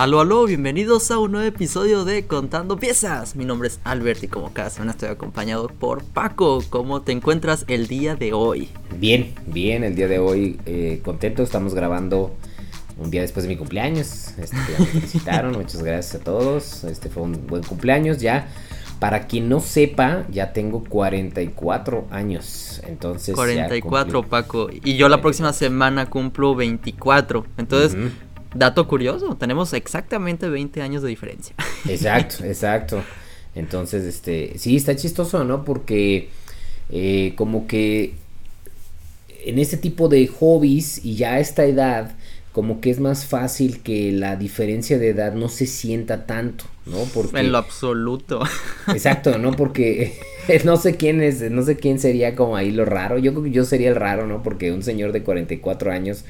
Aló, aló, bienvenidos a un nuevo episodio de Contando Piezas. Mi nombre es Albert y como cada semana estoy acompañado por Paco. ¿Cómo te encuentras el día de hoy? Bien, bien, el día de hoy eh, contento, estamos grabando un día después de mi cumpleaños. Este, ya me felicitaron, muchas gracias a todos. Este fue un buen cumpleaños ya. Para quien no sepa, ya tengo 44 años. Entonces. 44, Paco. Y yo la próxima semana cumplo 24. Entonces, dato curioso, tenemos exactamente 20 años de diferencia. Exacto, exacto. Entonces, este. Sí, está chistoso, ¿no? Porque. Eh, como que. En este tipo de hobbies y ya a esta edad como que es más fácil que la diferencia de edad no se sienta tanto, ¿no? Porque en lo absoluto. Exacto, ¿no? Porque no sé quién es, no sé quién sería como ahí lo raro. Yo creo que yo sería el raro, ¿no? Porque un señor de 44 años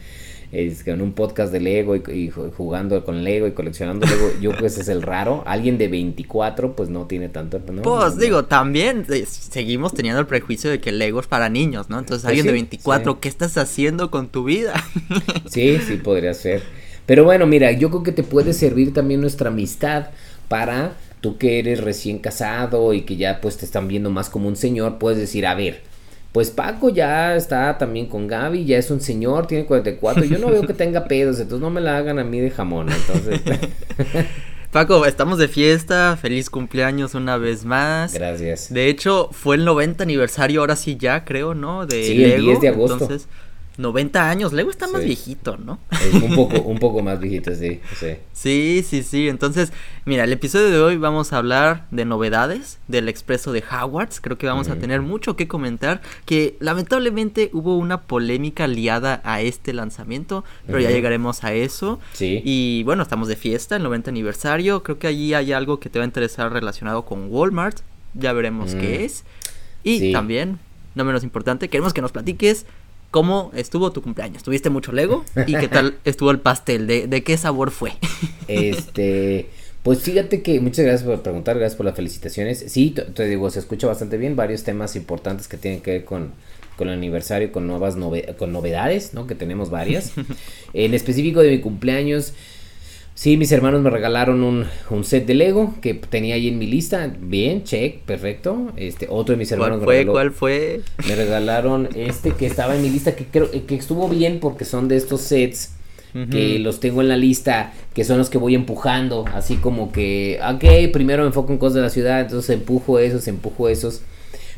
es en un podcast de Lego y, jugando con Lego y coleccionando Lego, yo pues es el raro. Alguien de 24 pues no tiene tanto. ¿no? Pues digo, también seguimos teniendo el prejuicio de que Lego es para niños, ¿no? Entonces pues alguien de 24, ¿qué estás haciendo con tu vida? sí, sí, podría ser. Pero bueno, mira, yo creo que te puede servir también nuestra amistad para tú que eres recién casado y que ya pues te están viendo más como un señor, puedes decir, a ver, pues Paco ya está también con Gaby, ya es un señor, tiene 44. Yo no veo que tenga pedos, entonces no me la hagan a mí de jamón. Entonces. Paco, estamos de fiesta, feliz cumpleaños una vez más. Gracias. De hecho, fue el 90 aniversario, ahora sí ya, creo, ¿no? De sí, el 10 de agosto. Entonces, 90 años, Lego está más viejito, ¿no? un poco, un poco más viejito, sí, sí. Sí, sí, sí. Entonces, mira, el episodio de hoy vamos a hablar de novedades del expreso de Howards. Creo que vamos a tener mucho que comentar. Que lamentablemente hubo una polémica liada a este lanzamiento, pero ya llegaremos a eso. Sí. Y bueno, estamos de fiesta, el 90 aniversario. Creo que allí hay algo que te va a interesar relacionado con Walmart. Ya veremos qué es. Y también, no menos importante, queremos que nos platiques ¿Cómo estuvo tu cumpleaños? ¿Tuviste mucho Lego? ¿Y qué tal estuvo el pastel? ¿De, qué sabor fue? este, pues fíjate que muchas gracias por preguntar, gracias por las felicitaciones. Sí, te, digo, se escucha bastante bien, varios temas importantes que tienen que ver con, con el aniversario, con nuevas con novedades, ¿no? Que tenemos varias. en específico de mi cumpleaños, Sí, mis hermanos me regalaron un, un, set de Lego que tenía ahí en mi lista. Bien, check, perfecto. Este, otro de mis hermanos ¿Cuál fue? ¿Cuál fue? Me regalaron este que estaba en mi lista que creo que estuvo bien porque son de estos sets que los tengo en la lista, que son los que voy empujando, así como que, ok, primero me enfoco en cosas de la ciudad, entonces empujo esos, empujo esos.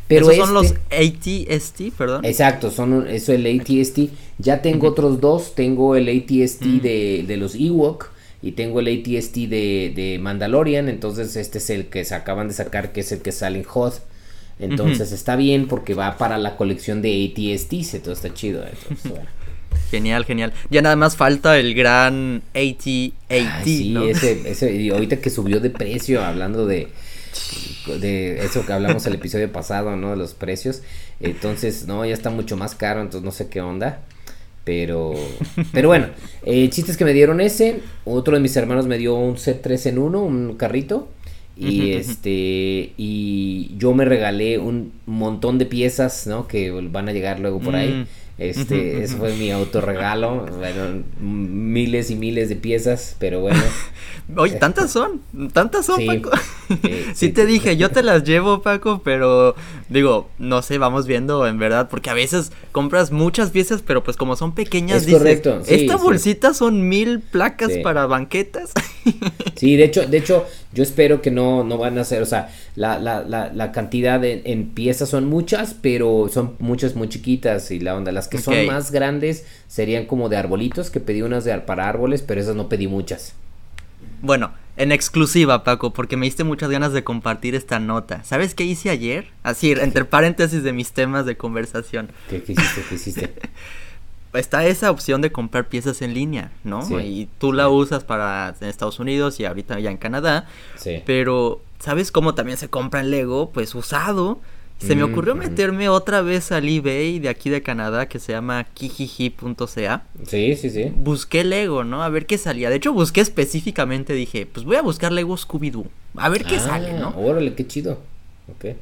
Pero esos son los este ATST, perdón. Exacto, son eso el ATST. Ya tengo otros dos, tengo el ATST de, de los Ewok y tengo el ATST de, de, Mandalorian, entonces este es el que se acaban de sacar, que es el que sale en HOD. Entonces está bien porque va para la colección de ATST, todo está chido. Genial, genial. Ya nada más falta el gran AT-AT. sí, ese, ese, y ahorita que subió de precio, hablando de, de eso que hablamos el episodio pasado, ¿no? De los precios. Entonces, no, ya está mucho más caro, entonces no sé qué onda. Pero, pero bueno, el chiste es que me dieron ese. Otro de mis hermanos me dio un set 3 en 1, un carrito. Y este, y yo me regalé un montón de piezas, ¿no? Que van a llegar luego por ahí. Este, ese fue mi autorregalo. Bueno, miles y miles de piezas, pero bueno. Oye, tantas son, tantas son, Paco. sí, te dije, yo te las llevo, Paco, pero digo, no sé, vamos viendo en verdad, porque a veces compras muchas piezas, pero pues como son pequeñas, es correcto. esta bolsita son mil placas para banquetas. sí, de hecho, de hecho, yo espero que no, no van a ser, o sea, la, la, la, la cantidad de, en piezas son muchas, pero son muchas muy chiquitas y la onda, las que son más grandes serían como de arbolitos, que pedí unas de, para árboles, pero esas no pedí muchas. Bueno, en exclusiva, Paco, porque me diste muchas ganas de compartir esta nota. ¿Sabes qué hice ayer? Así, entre paréntesis de mis temas de conversación. ¿Qué, hiciste? ¿Qué hiciste? Está esa opción de comprar piezas en línea, ¿no? y tú la usas para en Estados Unidos y ahorita ya en Canadá. Sí. Pero, ¿sabes cómo también se compra en Lego? Pues usado se me ocurrió meterme otra vez al eBay de aquí de Canadá que se llama kijiji.ca. Sí, sí, sí. Busqué Lego, ¿no? A ver qué salía. De hecho, busqué específicamente, dije, pues voy a buscar Lego Scooby-Doo. A ver qué sale, ¿no? Ah, órale, qué chido. Ok.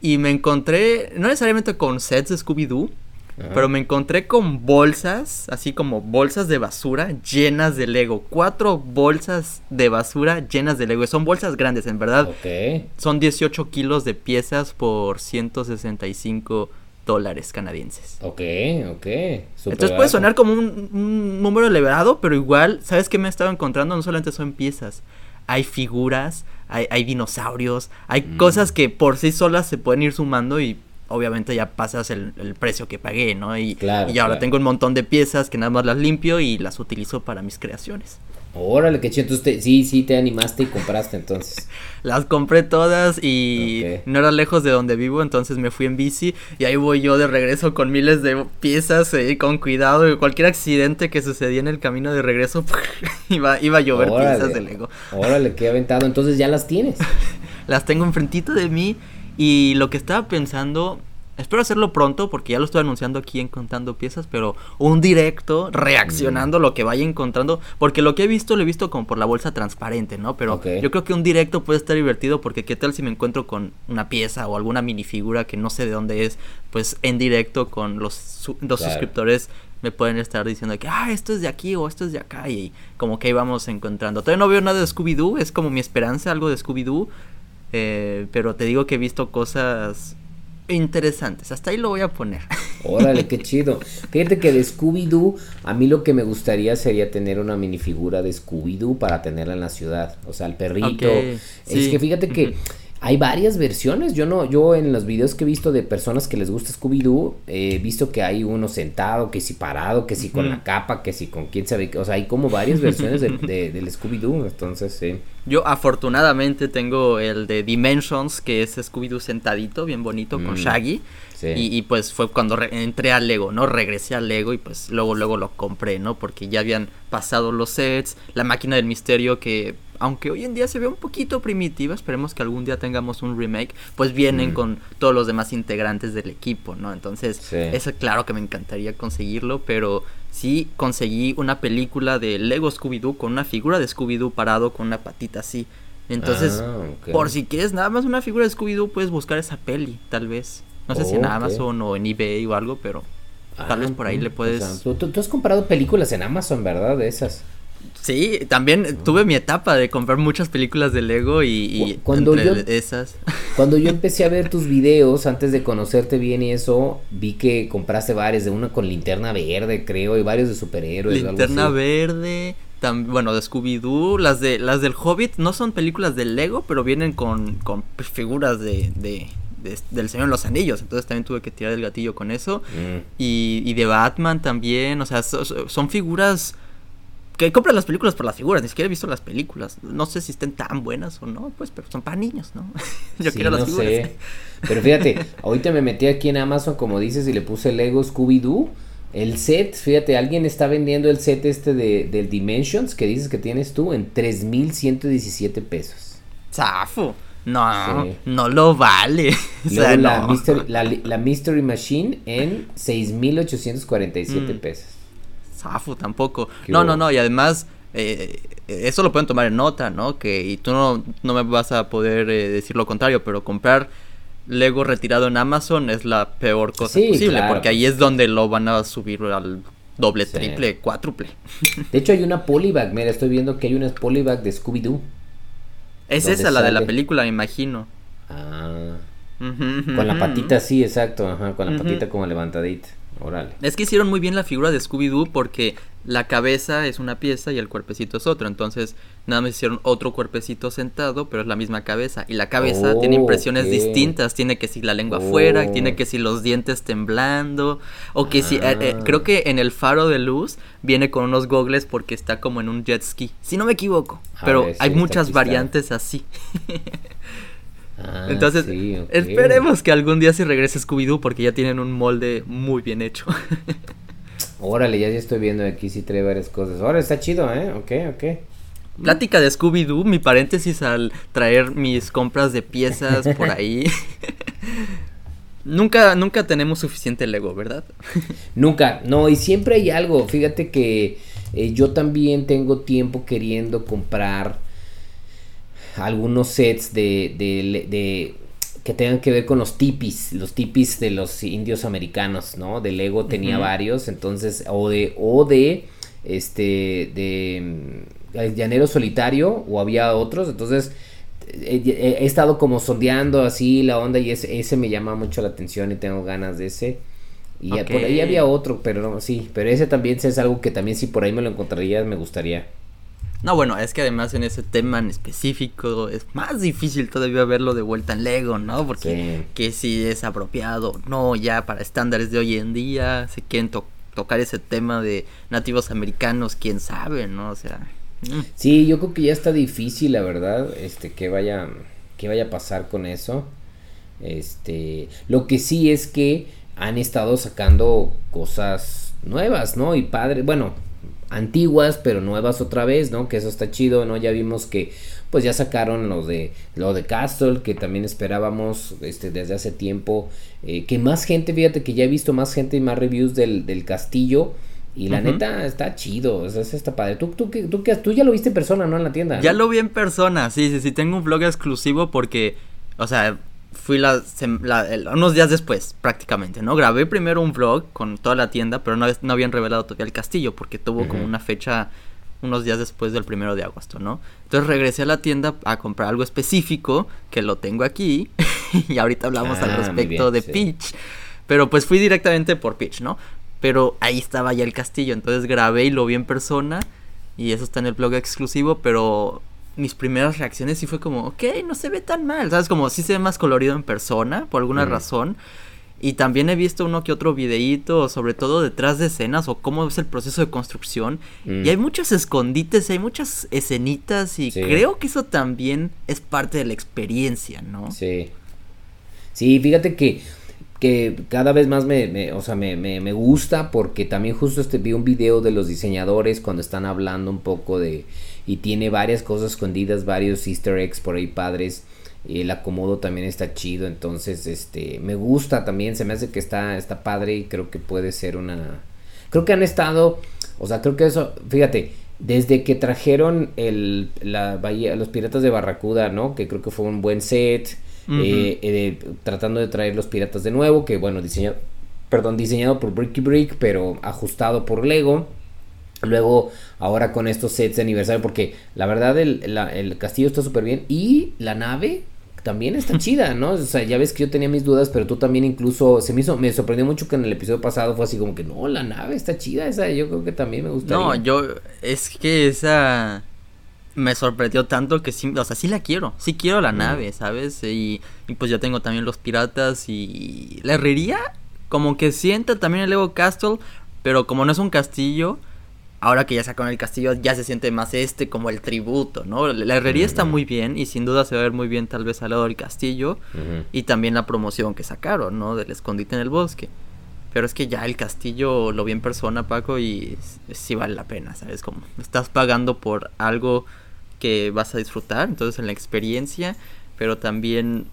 Y me encontré, no necesariamente con sets de Scooby-Doo, pero me encontré con bolsas, así como bolsas de basura llenas de Lego. Cuatro bolsas de basura llenas de Lego. Son bolsas grandes, en verdad. Son 18 kilos de piezas por 165 dólares canadienses. Ok, ok. Entonces puede sonar como un, número elevado, pero igual, ¿sabes qué me he estado encontrando? No solamente son piezas, hay figuras, hay, dinosaurios, hay mm. cosas que por sí solas se pueden ir sumando y obviamente ya pasas el, precio que pagué, ¿no? Y, y ahora tengo un montón de piezas que nada más las limpio y las utilizo para mis creaciones. Órale, qué chido. Entonces, sí, sí, te animaste y compraste entonces. Las compré todas y no era lejos de donde vivo, entonces me fui en bici y ahí voy yo de regreso con miles de piezas eh, con cuidado. Y cualquier accidente que sucedía en el camino de regreso, iba, iba a llover piezas de Lego. Órale, qué aventado. Entonces ya las tienes. las tengo enfrentito de mí y lo que estaba pensando Espero hacerlo pronto porque ya lo estoy anunciando aquí en Contando Piezas, pero un directo reaccionando a lo que vaya encontrando, porque lo que he visto lo he visto como por la bolsa transparente, ¿no? Pero yo creo que un directo puede estar divertido porque qué tal si me encuentro con una pieza o alguna minifigura que no sé de dónde es, pues en directo con los, los suscriptores me pueden estar diciendo que, ah, esto es de aquí o esto es de acá y como que ahí vamos encontrando. Todavía no veo nada de Scooby-Doo, es como mi esperanza, algo de Scooby-Doo, eh, pero te digo que he visto cosas interesantes. Hasta ahí lo voy a poner. Órale, qué chido. Fíjate que de Scooby-Doo, a mí lo que me gustaría sería tener una minifigura de Scooby-Doo para tenerla en la ciudad. O sea, el perrito. Es que fíjate que hay varias versiones. Yo no, yo en los videos que he visto de personas que les gusta Scooby-Doo, he visto que hay uno sentado, que si parado, que si con la capa, que si con quién sabe. O sea, hay como varias versiones de, del Scooby-Doo. Entonces, sí. Yo afortunadamente tengo el de Dimensions, que es Scooby-Doo sentadito, bien bonito, con mm, Shaggy. Y, pues fue cuando entré al Lego, ¿no? Regresé al Lego y pues luego, luego lo compré, ¿no? Porque ya habían pasado los sets, la máquina del misterio que aunque hoy en día se ve un poquito primitiva, esperemos que algún día tengamos un remake, pues vienen mm. con todos los demás integrantes del equipo, ¿no? Entonces, eso claro que me encantaría conseguirlo, pero sí conseguí una película de Lego Scooby-Doo con una figura de Scooby-Doo parado con una patita así. Entonces, ah, por si quieres nada más una figura de Scooby-Doo, puedes buscar esa peli, tal vez. No sé si en Amazon o en eBay o algo, pero tal vez por ahí le puedes... ¿tú, tú, has comprado películas en Amazon, ¿verdad? De esas. Sí, también tuve mi etapa de comprar muchas películas de Lego y, cuando yo, esas. Cuando yo empecé a ver tus videos antes de conocerte bien y eso, vi que compraste varias, de una con linterna verde, creo, y varios de superhéroes. Linterna verde, bueno, de Scooby-Doo, las de las del Hobbit no son películas de Lego, pero vienen con, con figuras de, de, del Señor de los Anillos, entonces también tuve que tirar el gatillo con eso. Mm. Y, y de Batman también, o sea, son figuras que compran las películas por las figuras, ni siquiera he visto las películas. No sé si estén tan buenas o no, pues, pero son para niños, ¿no? Yo quiero las figuras. Sé. Pero fíjate, ahorita me metí aquí en Amazon, como dices, y le puse Lego Scooby-Doo. El set, fíjate, alguien está vendiendo el set este de, del Dimensions que dices que tienes tú en 3.117 pesos. ¡Zafo! No, no lo vale. O sea, la, Mystery, la, Mystery Machine en 6.847 mm. pesos. Zafo tampoco. no, no, no, y además eh, eso lo pueden tomar en nota, ¿no? Que y tú no, no me vas a poder eh, decir lo contrario, pero comprar Lego retirado en Amazon es la peor cosa posible, porque ahí es donde lo van a subir al doble, triple, cuádruple. De hecho hay una polybag, mira, estoy viendo que hay una polybag de Scooby-Doo. Es esa, la de la película, me imagino. Ah. con la patita, sí, exacto, ajá, con la patita como levantadita. Es que hicieron muy bien la figura de Scooby-Doo porque la cabeza es una pieza y el cuerpecito es otro. Entonces, nada más hicieron otro cuerpecito sentado, pero es la misma cabeza. Y la cabeza tiene impresiones distintas. Tiene que si la lengua afuera, oh. tiene que si los dientes temblando. O que si. Eh, eh, creo que en el faro de luz viene con unos gogles porque está como en un jet ski. Si no me equivoco. pero hay muchas variantes así. Ah, Entonces, esperemos que algún día se regrese Scooby-Doo porque ya tienen un molde muy bien hecho. Órale, ya, estoy viendo aquí si trae varias cosas. Ahora está chido, ¿eh? Ok, ok. Plática de Scooby-Doo, mi paréntesis al traer mis compras de piezas por ahí. nunca, nunca tenemos suficiente Lego, ¿verdad? nunca, no, y siempre hay algo. Fíjate que eh, yo también tengo tiempo queriendo comprar algunos sets de, de, que tengan que ver con los tipis, los tipis de los indios americanos, ¿no? De Lego tenía varios, entonces, o de, o de, este, de mm, Llanero Solitario, o había otros, entonces he, estado como sondeando así la onda y ese, ese, me llama mucho la atención y tengo ganas de ese. Y por ahí había otro, pero no, sí, pero ese también es algo que también si por ahí me lo encontraría me gustaría. No, bueno, es que además en ese tema en específico es más difícil todavía verlo de vuelta en Lego, ¿no? Porque que si es apropiado, no, ya para estándares de hoy en día, se quieren tocar ese tema de nativos americanos, quién sabe, ¿no? O sea... Mm. Sí, yo creo que ya está difícil, la verdad, este, que vaya, que vaya a pasar con eso. Este, lo que sí es que han estado sacando cosas nuevas, ¿no? Y padre, bueno, antiguas, pero nuevas otra vez, ¿no? Que eso está chido, ¿no? Ya vimos que pues ya sacaron lo de lo de Castle, que también esperábamos este desde hace tiempo, eh, que más gente, fíjate que ya he visto más gente y más reviews del, del castillo. Y la neta está chido, o sea, está padre. ¿Tú, tú, tú, tú, tú ya lo viste en persona, ¿no? En la tienda. Ya lo vi en persona, sí, sí, sí. Tengo un vlog exclusivo porque, o sea, fui la, unos días después, prácticamente, ¿no? Grabé primero un vlog con toda la tienda, pero no, no habían revelado todavía el castillo porque tuvo como una fecha unos días después del primero de agosto, ¿no? Entonces regresé a la tienda a comprar algo específico, que lo tengo aquí, y ahorita hablamos al ah, respecto de Peach. Pero pues fui directamente por Peach, ¿no? Pero ahí estaba ya el castillo, entonces grabé y lo vi en persona, y eso está en el blog exclusivo, pero mis primeras reacciones sí fue como, ok, no se ve tan mal, ¿sabes? Como sí se ve más colorido en persona, por alguna razón. Y también he visto uno que otro videíto, sobre todo detrás de escenas o cómo es el proceso de construcción. Y hay muchos escondites, hay muchas escenitas y creo que eso también es parte de la experiencia, ¿no? Sí. Sí, fíjate que, que cada vez más me, o sea, me, me, me, gusta porque también justo este, vi un video de los diseñadores cuando están hablando un poco de y tiene varias cosas escondidas, varios easter eggs por ahí padres. El acomodo también está chido, entonces este me gusta también, se me hace que está está padre y creo que puede ser una creo que han estado, o sea, creo que eso, fíjate, desde que trajeron el la bahía los piratas de Barracuda, ¿no? Que creo que fue un buen set. Eh, eh, tratando de traer los piratas de nuevo, que bueno, diseñado, perdón, diseñado por Bricky Brick, pero ajustado por Lego. Luego, ahora con estos sets de aniversario, porque la verdad el, castillo está súper bien y la nave también está chida, ¿no? O sea, ya ves que yo tenía mis dudas, pero tú también incluso, se me hizo, me sorprendió mucho que en el episodio pasado fue así como que, no, la nave está chida, esa yo creo que también me gustaría. No, yo, es que esa me sorprendió tanto que sí, o sea, sí la quiero, sí quiero la nave, ¿sabes? Y, y, pues ya tengo también los piratas y la herrería, como que sienta también el Lego Castle, pero como no es un castillo ahora que ya sacaron el castillo, ya se siente más este como el tributo, ¿no? La herrería está muy bien y sin duda se va a ver muy bien tal vez al lado del castillo y también la promoción que sacaron, ¿no? Del escondite en el bosque. Pero es que ya el castillo lo vi en persona, Paco, y sí vale la pena, ¿sabes? Como estás pagando por algo que vas a disfrutar, entonces en la experiencia, pero también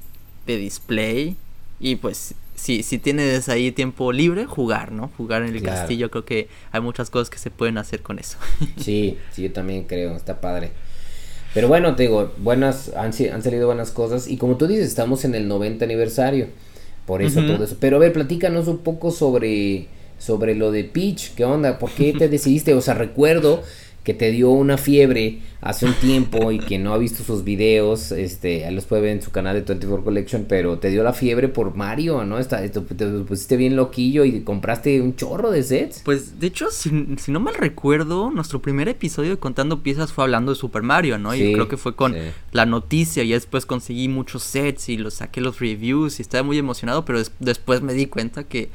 de display y pues si, si tienes ahí tiempo libre, jugar, ¿no? Jugar en el castillo, creo que hay muchas cosas que se pueden hacer con eso. sí, sí, yo también creo, está padre. Pero bueno, te digo, buenas, han, han salido buenas cosas y como tú dices, estamos en el 90 aniversario, por eso todo eso. Pero a ver, platícanos un poco sobre, sobre lo de Peach, ¿qué onda? ¿Por qué te decidiste? O sea, recuerdo que te dio una fiebre hace un tiempo y que no ha visto sus videos, este, los puede ver en su canal de 24 Collection, pero te dio la fiebre por Mario, ¿no? Está, te, pusiste bien loquillo y compraste un chorro de sets. Pues de hecho, si, no mal recuerdo, nuestro primer episodio de Contando Piezas fue hablando de Super Mario, ¿no? y creo que fue con la noticia y después conseguí muchos sets y los saqué los reviews y estaba muy emocionado, pero después me di cuenta que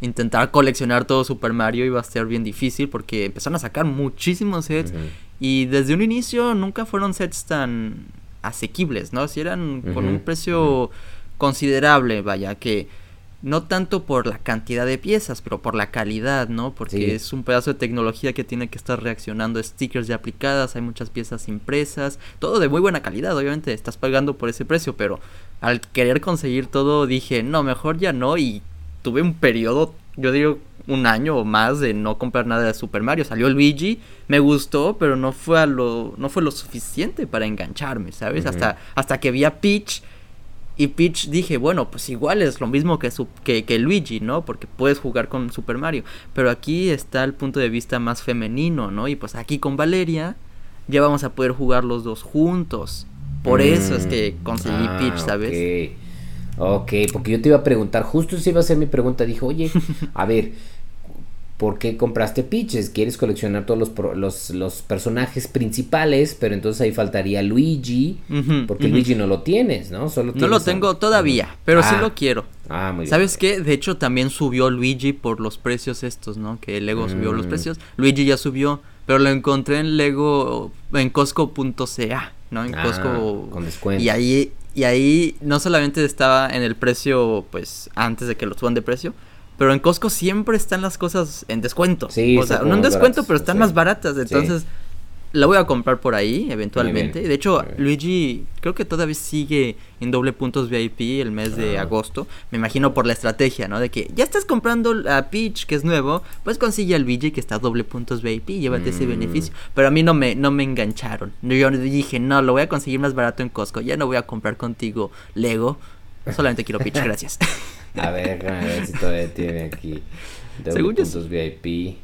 intentar coleccionar todo Super Mario iba a ser bien difícil porque empezaron a sacar muchísimos sets y desde un inicio nunca fueron sets tan asequibles, ¿no? Si eran con un precio considerable, vaya, que no tanto por la cantidad de piezas, pero por la calidad, ¿no? Porque es un pedazo de tecnología que tiene que estar reaccionando stickers ya aplicadas, hay muchas piezas impresas, todo de muy buena calidad, obviamente estás pagando por ese precio, pero al querer conseguir todo dije, no, mejor ya no y tuve un periodo, yo digo un año o más de no comprar nada de Super Mario. Salió Luigi, me gustó, pero no fue a lo no fue lo suficiente para engancharme, ¿sabes? Hasta hasta que vi a Peach Y Peach dije, bueno, pues igual es lo mismo que, su, que, que, Luigi, ¿no? Porque puedes jugar con Super Mario. Pero aquí está el punto de vista más femenino, ¿no? Y pues aquí con Valeria ya vamos a poder jugar los dos juntos. Por eso es que mm. conseguí ah, Peach, ¿sabes? Ok, porque yo te iba a preguntar, justo si iba a ser mi pregunta, dijo, oye, a ver, ¿por qué compraste Peaches? ¿Quieres coleccionar todos los, los, los, personajes principales? Pero entonces ahí faltaría Luigi, porque Luigi no lo tienes, ¿no? Solo no lo tengo todavía, pero sí ah. lo quiero. Ah, muy bien. ¿Sabes qué? De hecho, también subió Luigi por los precios estos, ¿no? Que Lego subió los mm. precios. Luigi ya subió, pero lo encontré en Lego, en Costco.ca, ¿no? En ah, Costco. Con descuento. Y ahí y ahí no solamente estaba en el precio, pues, antes de que lo suban de precio, pero en Costco siempre están las cosas en descuento. Sí, o sea, no en descuento, pero están más baratas. Entonces, la voy a comprar por ahí, eventualmente. De hecho, Luigi creo que todavía sigue en doble puntos VIP el mes de ah. agosto. Me imagino por la estrategia, ¿no? De que ya estás comprando a Peach, que es nuevo, pues consigue a Luigi que está a doble puntos VIP y llévate ese mm. beneficio. Pero a mí no me, no me engancharon. Yo dije, no, lo voy a conseguir más barato en Costco. Ya no voy a comprar contigo Lego. Solamente quiero Peach, gracias. a ver, a ver si todavía tiene aquí. Doble puntos VIP.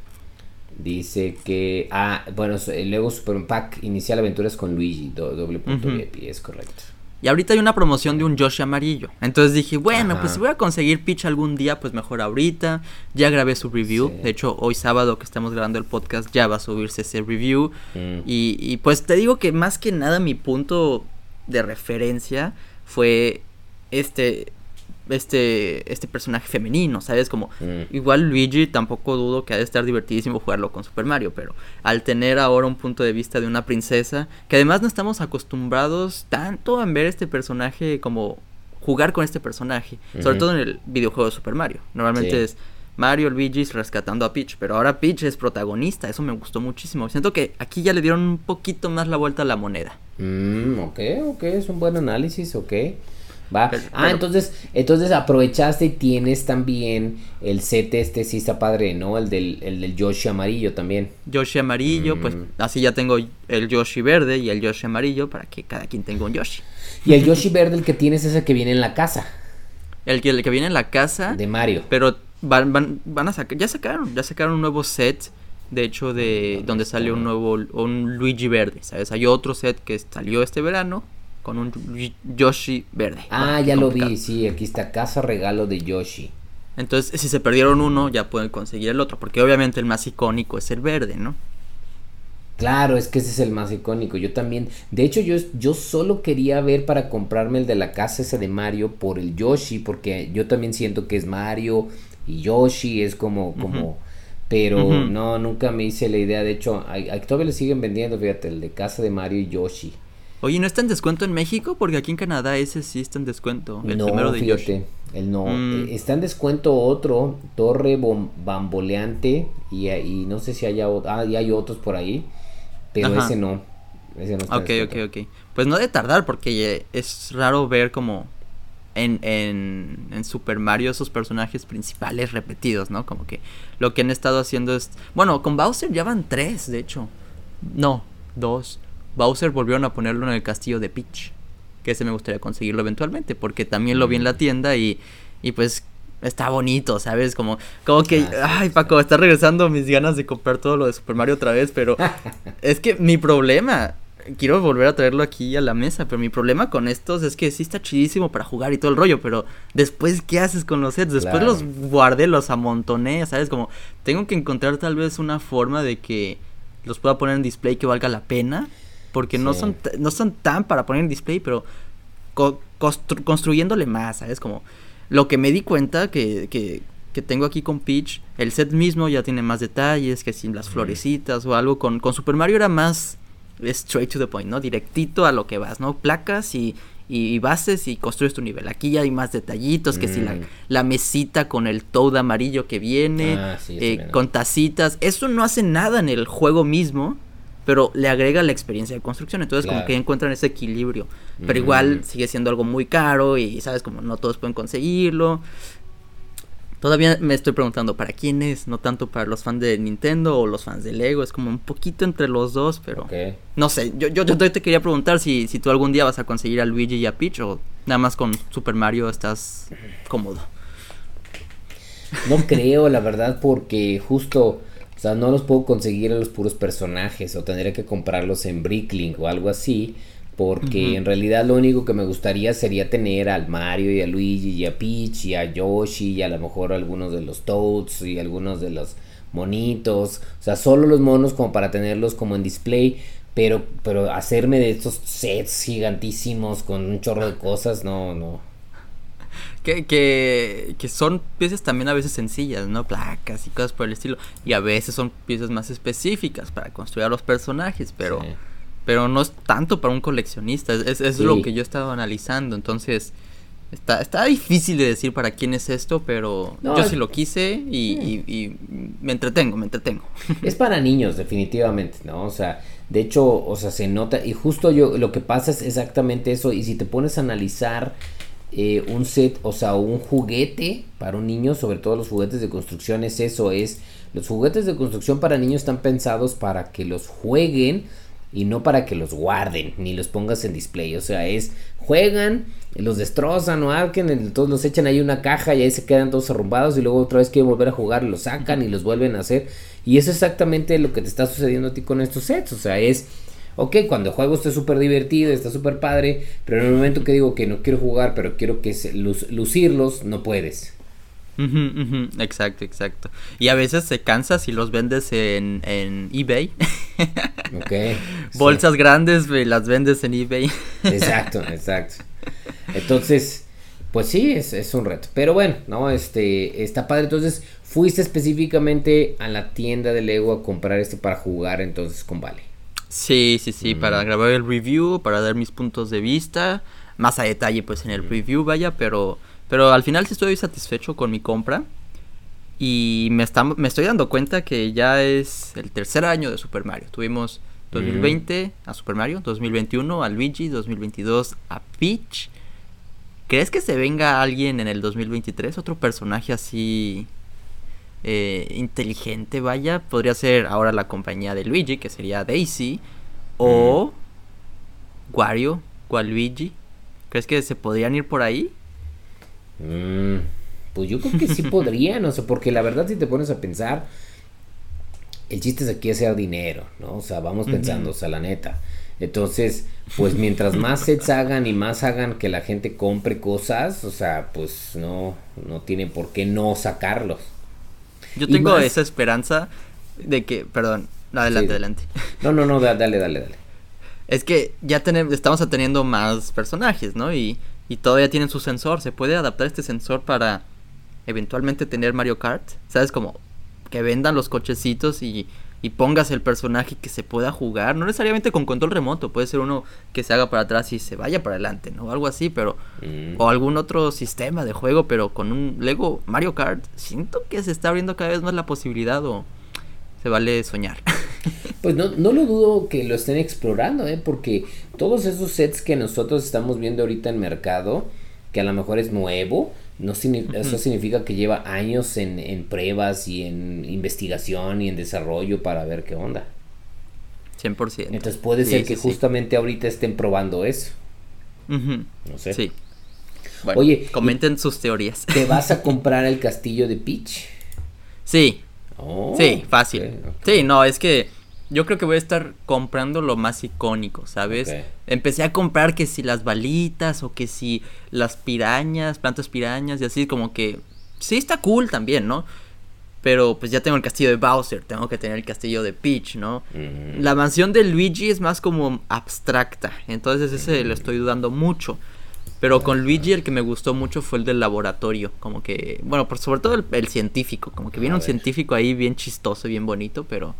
Dice que. Ah, bueno, luego Super Pack Inicial Aventuras con Luigi, doble punto VIP, es correcto. Y ahorita hay una promoción de un Yoshi amarillo. Entonces dije, bueno, pues si voy a conseguir Peach algún día, pues mejor ahorita. Ya grabé su review. De hecho, hoy sábado que estamos grabando el podcast ya va a subirse ese review. Mm. Y, y pues te digo que más que nada mi punto de referencia fue este este, este personaje femenino, ¿sabes? Como mm. igual Luigi tampoco dudo que ha de estar divertidísimo jugarlo con Super Mario, pero al tener ahora un punto de vista de una princesa, que además no estamos acostumbrados tanto a ver este personaje como jugar con este personaje, sobre todo en el videojuego de Super Mario. Normalmente es Mario, Luigi rescatando a Peach, pero ahora Peach es protagonista, eso me gustó muchísimo. Siento que aquí ya le dieron un poquito más la vuelta a la moneda. Mm, ok, ok, es un buen análisis, ok. ¿Va? ah, entonces, entonces aprovechaste y tienes también el set este, sí está padre, ¿no? El del, el del Yoshi amarillo también. Yoshi amarillo, pues mm. así ya tengo el Yoshi verde y el Yoshi amarillo para que cada quien tenga un Yoshi. Y el Yoshi verde, el que tienes es el que viene en la casa. El que, el que viene en la casa. De Mario. Pero van, van, van a sacar, ya sacaron, ya sacaron un nuevo set. De hecho, de donde sale un nuevo, un Luigi verde, ¿sabes? Hay otro set que salió este verano, con un Yoshi verde. Ah, ya lo vi, sí, aquí está casa regalo de Yoshi. Entonces, si se perdieron uno, ya pueden conseguir el otro, porque obviamente el más icónico es el verde, ¿no? Claro, es que ese es el más icónico. Yo también, de hecho, yo, yo solo quería ver para comprarme el de la casa ese de Mario por el Yoshi, porque yo también siento que es Mario y Yoshi, es como, como, pero no, nunca me hice la idea. De hecho, a, a, todavía le siguen vendiendo, fíjate, el de casa de Mario y Yoshi. Oye, ¿no está en descuento en México? Porque aquí en Canadá ese sí está en descuento. El primero de fíjate, El no. Mm. Eh, está en descuento otro, Torre Bamboleante. Y, y, no sé si haya Ah, y hay otros por ahí. Pero ese no. Ese no está Ok, ok, ok. Pues no de tardar, porque es raro ver como en, en, en, Super Mario esos personajes principales repetidos, ¿no? Como que lo que han estado haciendo es. Bueno, con Bowser ya van tres, de hecho. No, dos. Bowser volvieron a ponerlo en el castillo de Peach. Que ese me gustaría conseguirlo eventualmente, porque también lo vi en la mm. tienda y, y pues está bonito, ¿sabes? Como, como que, ah, ay Paco, está regresando mis ganas de comprar todo lo de Super Mario otra vez, pero es que mi problema, quiero volver a traerlo aquí a la mesa, pero mi problema con estos es que sí está chidísimo para jugar y todo el rollo, pero después, ¿qué haces con los sets? Después los guardé, los amontoné, ¿sabes? Como, tengo que encontrar tal vez una forma de que los pueda poner en display que valga la pena porque no, son, no son tan para poner en display, pero construyéndole más, ¿sabes? Como lo que me di cuenta que, que, que, tengo aquí con Peach, el set mismo ya tiene más detalles, que sin las florecitas o algo. Con, con Super Mario era más straight to the point, ¿no? Directito a lo que vas, ¿no? Placas y, y, bases y construyes tu nivel. Aquí ya hay más detallitos, que si la, mm. la, mesita con el Toad amarillo que viene, ah, eh, con tacitas. Eso no hace nada en el juego mismo pero le agrega la experiencia de construcción. Entonces, como que encuentran ese equilibrio. Pero igual sigue siendo algo muy caro y, ¿sabes? Como no todos pueden conseguirlo. Todavía me estoy preguntando para quién es, no tanto para los fans de Nintendo o los fans de Lego, es como un poquito entre los dos, pero no sé, yo, yo, yo te quería preguntar si, si tú algún día vas a conseguir a Luigi y a Peach o nada más con Super Mario estás cómodo. No creo, la verdad, porque justo, o sea, no los puedo conseguir a los puros personajes o tendría que comprarlos en Bricklink o algo así. Porque en realidad lo único que me gustaría sería tener al Mario y a Luigi y a Peach y a Yoshi y a lo mejor algunos de los Toads y algunos de los monitos. O sea, solo los monos como para tenerlos como en display. Pero, pero hacerme de estos sets gigantísimos con un chorro de cosas, no, no. Que, que, que, son piezas también a veces sencillas, ¿no? Placas y cosas por el estilo. Y a veces son piezas más específicas para construir a los personajes, pero, pero no es tanto para un coleccionista. Es, es lo que yo estaba analizando. Entonces, está, está difícil de decir para quién es esto, pero yo sí lo quise y, y, me entretengo, me entretengo. Es para niños, definitivamente, ¿no? O sea, de hecho, o sea, se nota. Y justo yo, lo que pasa es exactamente eso. Y si te pones a analizar eh, un set, o sea, un juguete para un niño, sobre todo los juguetes de construcción, es eso, es los juguetes de construcción para niños están pensados para que los jueguen y no para que los guarden ni los pongas en display, o sea, es juegan, los destrozan o alguien, todos los echan ahí una caja y ahí se quedan todos arrumbados y luego otra vez quieren volver a jugar, los sacan y los vuelven a hacer. Y es exactamente lo que te está sucediendo a ti con estos sets, o sea, es ok, cuando juego está súper divertido, está súper padre, pero en el momento que digo que no quiero jugar, pero quiero que se, lucirlos, no puedes. Exacto, exacto. Y a veces se cansa si los vendes en, en eBay. ok. Bolsas grandes las vendes en eBay. exacto, exacto. Entonces, pues sí, es, es, un reto. Pero bueno, no, este, está padre. Entonces, fuiste específicamente a la tienda de Lego a comprar este para jugar entonces con Vale. Sí, sí, sí, para grabar el review, para dar mis puntos de vista, más a detalle pues en el review, vaya, pero, pero al final sí estoy satisfecho con mi compra. Y me, está, me estoy dando cuenta que ya es el tercer año de Super Mario. Tuvimos 2020 a Super Mario, 2021 a Luigi, 2022 a Peach. ¿Crees que se venga alguien en el 2023? Otro personaje así eh, inteligente, vaya, podría ser ahora la compañía de Luigi, que sería Daisy, o Wario, Waluigi. ¿Crees que se podrían ir por ahí? Mm, pues yo creo que sí podrían, o sea, porque la verdad si te pones a pensar, el chiste es aquí hacer dinero, ¿no? O sea, vamos pensando, o sea, la neta. Entonces, pues mientras más sets hagan y más hagan que la gente compre cosas, o sea, pues no, no tiene por qué no sacarlos. Yo tengo esa esperanza de que, perdón, adelante, adelante. No, no, no, dale, dale, dale. Es que ya tenemos, estamos teniendo más personajes, ¿no? Y, y todavía tienen su sensor. ¿Se puede adaptar este sensor para eventualmente tener Mario Kart? ¿Sabes? Como que vendan los cochecitos y y pongas el personaje que se pueda jugar, no necesariamente con control remoto, puede ser uno que se haga para atrás y se vaya para adelante, ¿no? Algo así, pero mm. o algún otro sistema de juego, pero con un Lego Mario Kart, siento que se está abriendo cada vez más la posibilidad o se vale soñar. Pues no, no lo dudo que lo estén explorando, ¿eh? Porque todos esos sets que nosotros estamos viendo ahorita en mercado, que a lo mejor es nuevo, no eso significa que lleva años en, en, pruebas y en investigación y en desarrollo para ver qué onda. 100%. Entonces puede ser que justamente ahorita estén probando eso. No sé. Sí. Oye, comenten sus teorías. ¿Te vas a comprar el castillo de Peach? Sí. Oh, sí, fácil. Sí, no, es que yo creo que voy a estar comprando lo más icónico, ¿sabes? Empecé a comprar que si las balitas o que si las pirañas, plantas pirañas y así como que sí está cool también, ¿no? Pero pues ya tengo el castillo de Bowser, tengo que tener el castillo de Peach, ¿no? Mm. La mansión de Luigi es más como abstracta, entonces ese lo estoy dudando mucho. Pero con Luigi el que me gustó mucho fue el del laboratorio, como que, bueno, por sobre todo el, el científico, como que viene un científico ahí bien chistoso, bien bonito, pero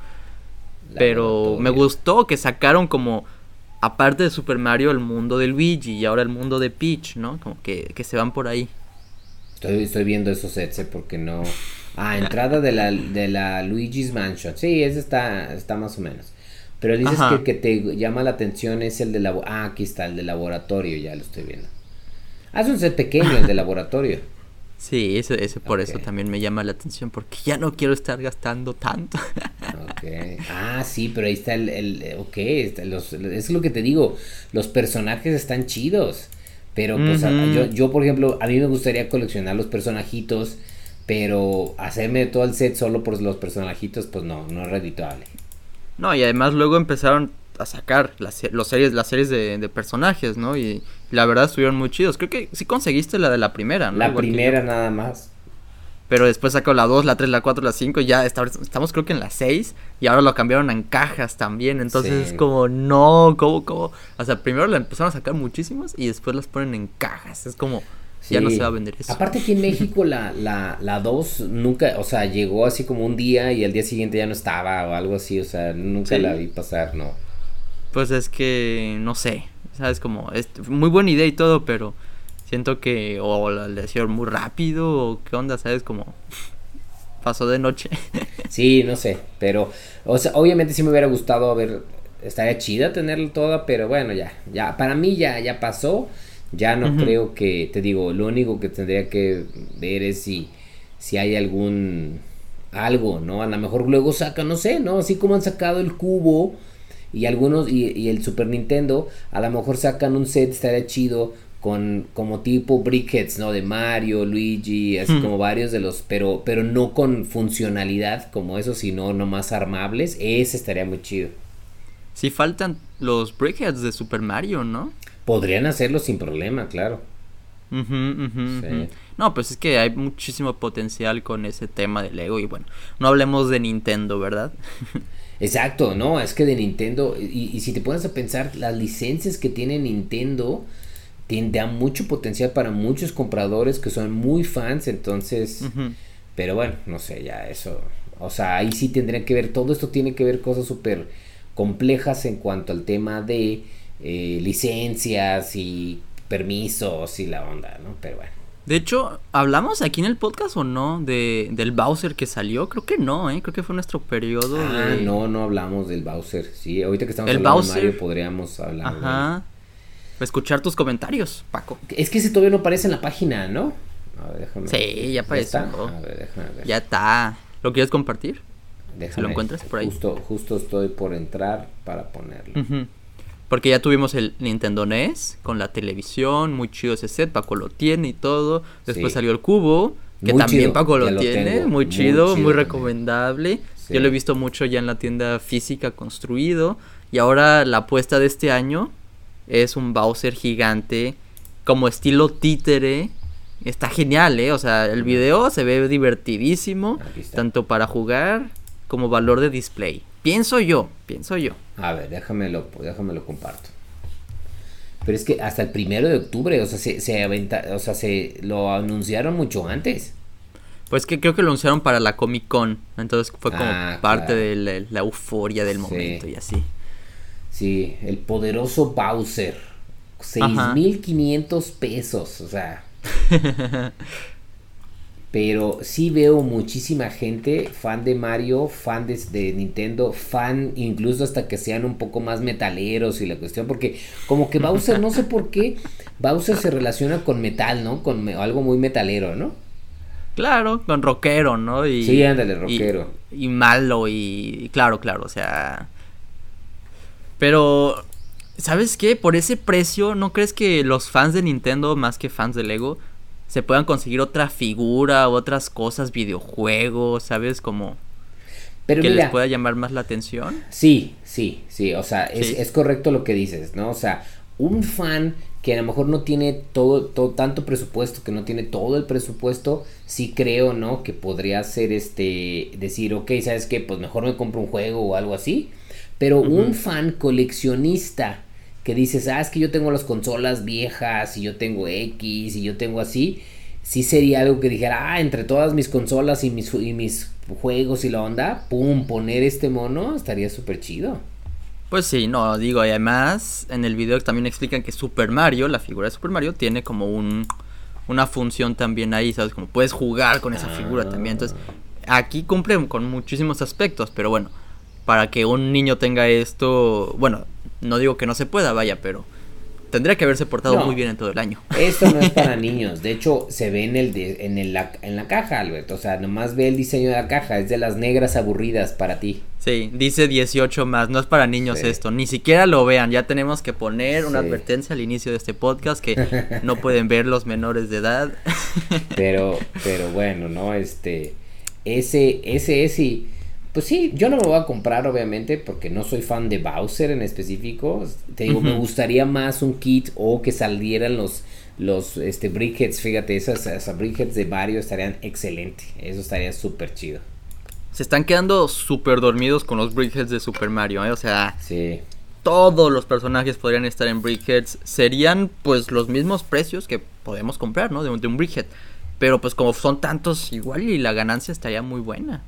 pero me gustó que sacaron como, aparte de Super Mario, el mundo de Luigi y ahora el mundo de Peach, ¿no? Como que, se van por ahí. Estoy, estoy viendo esos sets, ¿eh? porque no... Ah, entrada de la, de la Luigi's Mansion. Sí, ese está, está más o menos. Pero dices que el que te llama la atención es el de la... Ah, aquí está, el de laboratorio, ya lo estoy viendo. Ah, es un set pequeño, el de laboratorio. Sí, ese, ese por eso también me llama la atención, porque ya no quiero estar gastando tanto. Ah, sí, pero ahí está el... el ok, los, es lo que te digo, los personajes están chidos. Pero pues yo, yo, por ejemplo, a mí me gustaría coleccionar los personajitos, pero yo, por ejemplo, a mí me gustaría coleccionar los personajitos, pero hacerme todo el set solo por los personajitos, pues no, no es redituable. No, y además luego empezaron a sacar las, los series, las series de, personajes, ¿no? Y la verdad estuvieron muy chidos. Creo que sí conseguiste la de la primera, ¿no? La primera nada más. Pero después sacó la 2, la 3, la 4, la 5, ya estamos creo que en la 6 y ahora lo cambiaron en cajas también, entonces es como, no, ¿cómo, cómo? O sea, primero la empezaron a sacar muchísimas y después las ponen en cajas, es como, ya no se va a vender eso. Aparte aquí en México la, la, la 2 nunca, o sea, llegó así como un día y al día siguiente ya no estaba o algo así, o sea, nunca la vi pasar, no. Pues es que, no sé, sabes, como, es muy buena idea y todo, pero siento que o la hicieron muy rápido o qué onda, ¿sabes? Como pasó de noche. sí, no sé, pero o sea, obviamente sí me hubiera gustado ver estaría chida tenerlo toda, pero bueno, ya, ya para mí ya ya pasó. Ya no creo que te digo, lo único que tendría que ver es si si hay algún algo, ¿no? A lo mejor luego sacan, no sé, ¿no? Así como han sacado el cubo y algunos y, y el Super Nintendo, a lo mejor sacan un set estaría chido con como tipo brickheads, ¿no? De Mario, Luigi, así hmm. como varios de los, pero, pero no con funcionalidad como eso, sino nomás armables, ese estaría muy chido. Si faltan los brickheads de Super Mario, ¿no? Podrían hacerlo sin problema, claro. No, pues es que hay muchísimo potencial con ese tema de Lego y bueno, no hablemos de Nintendo, ¿verdad? Exacto, no, es que de Nintendo, y, y si te pones a pensar, las licencias que tiene Nintendo, tiene, mucho potencial para muchos compradores que son muy fans, entonces, pero bueno, no sé, ya eso, o sea, ahí sí tendría que ver, todo esto tiene que ver cosas súper complejas en cuanto al tema de eh, licencias y permisos y la onda, ¿no? Pero bueno. De hecho, ¿hablamos aquí en el podcast o no de, del Bowser que salió? Creo que no, ¿eh? Creo que fue nuestro periodo ah, no, no hablamos del Bowser. Sí, ahorita que estamos hablando de Mario podríamos hablar Ajá escuchar tus comentarios, Paco. Es que ese todavía no aparece en la página, ¿no? A ver, déjame. Sí, ya aparece. ¿Ya, a ver, déjame ver. ya está. ¿Lo quieres compartir? Déjame. lo encuentras por ahí. Justo, justo estoy por entrar para ponerlo. Porque ya tuvimos el Nintendo NES con la televisión, muy chido ese set, Paco lo tiene y todo. Después salió el cubo, que también Paco lo, tiene, muy, chido, muy, recomendable. Yo lo he visto mucho ya en la tienda física construido. Y ahora la apuesta de este año es un Bowser gigante, como estilo títere. Está genial, ¿eh? O sea, el video se ve divertidísimo, tanto para jugar como valor de display. Pienso yo, pienso yo. A ver, déjamelo, déjamelo comparto. Pero es que hasta el primero de octubre, o sea, se, se aventa, o sea, se lo anunciaron mucho antes. Pues que creo que lo anunciaron para la Comic Con, entonces fue como ah, parte de la, euforia del momento y así. Sí, el poderoso Bowser. 6.500 pesos, o sea. Pero sí veo muchísima gente fan de Mario, fan de, Nintendo, fan incluso hasta que sean un poco más metaleros y la cuestión, porque como que Bowser, no sé por qué, Bowser se relaciona con metal, ¿no? Con algo muy metalero, ¿no? Claro, con rockero, ¿no? Y, sí, ándale, rockero. y malo y claro, claro, o sea pero, ¿sabes qué? Por ese precio, ¿no crees que los fans de Nintendo, más que fans de Lego, se puedan conseguir otra figura, otras cosas, videojuegos, ¿sabes? Como Pero que les pueda llamar más la atención. Sí, sí, sí, o sea, es, es, correcto lo que dices, ¿no? O sea, un fan que a lo mejor no tiene todo, todo, tanto presupuesto, que no tiene todo el presupuesto, sí creo, ¿no? Que podría ser este, decir, ok, ¿sabes qué? Pues mejor me compro un juego o algo así. Pero un fan coleccionista que dices, ah, es que yo tengo las consolas viejas y yo tengo X y yo tengo así, sí sería algo que dijera, ah, entre todas mis consolas y mis, y mis juegos y la onda, pum, poner este mono estaría súper chido. Pues sí, no, digo, y además en el video también explican que Super Mario, la figura de Super Mario, tiene como un, una función también ahí, ¿sabes? Como puedes jugar con esa figura también. Entonces, aquí cumple con muchísimos aspectos, pero bueno, para que un niño tenga esto, bueno, no digo que no se pueda, vaya, pero tendría que haberse portado muy bien en todo el año. Esto no es para niños. De hecho, se ve en el en el, en la caja, Alberto. O sea, nomás ve el diseño de la caja. Es de las negras aburridas para ti. Sí, dice 18 más. No es para niños esto. Ni siquiera lo vean. Ya tenemos que poner una advertencia al inicio de este podcast que no pueden ver los menores de edad. pero, pero bueno, ¿no? Este. Ese, ese es y pues sí, yo no me voy a comprar obviamente porque no soy fan de Bowser en específico. Te digo, me gustaría más un kit o que salieran los los este briquettes, fíjate, esas, esas briquettes de Mario estarían excelente. Eso estaría súper chido. Se están quedando súper dormidos con los briquettes de Super Mario, ¿eh? O sea, sí. todos los personajes podrían estar en briquettes. Serían pues los mismos precios que podemos comprar, ¿no? De, de un briquet. Pero pues como son tantos igual y la ganancia estaría muy buena.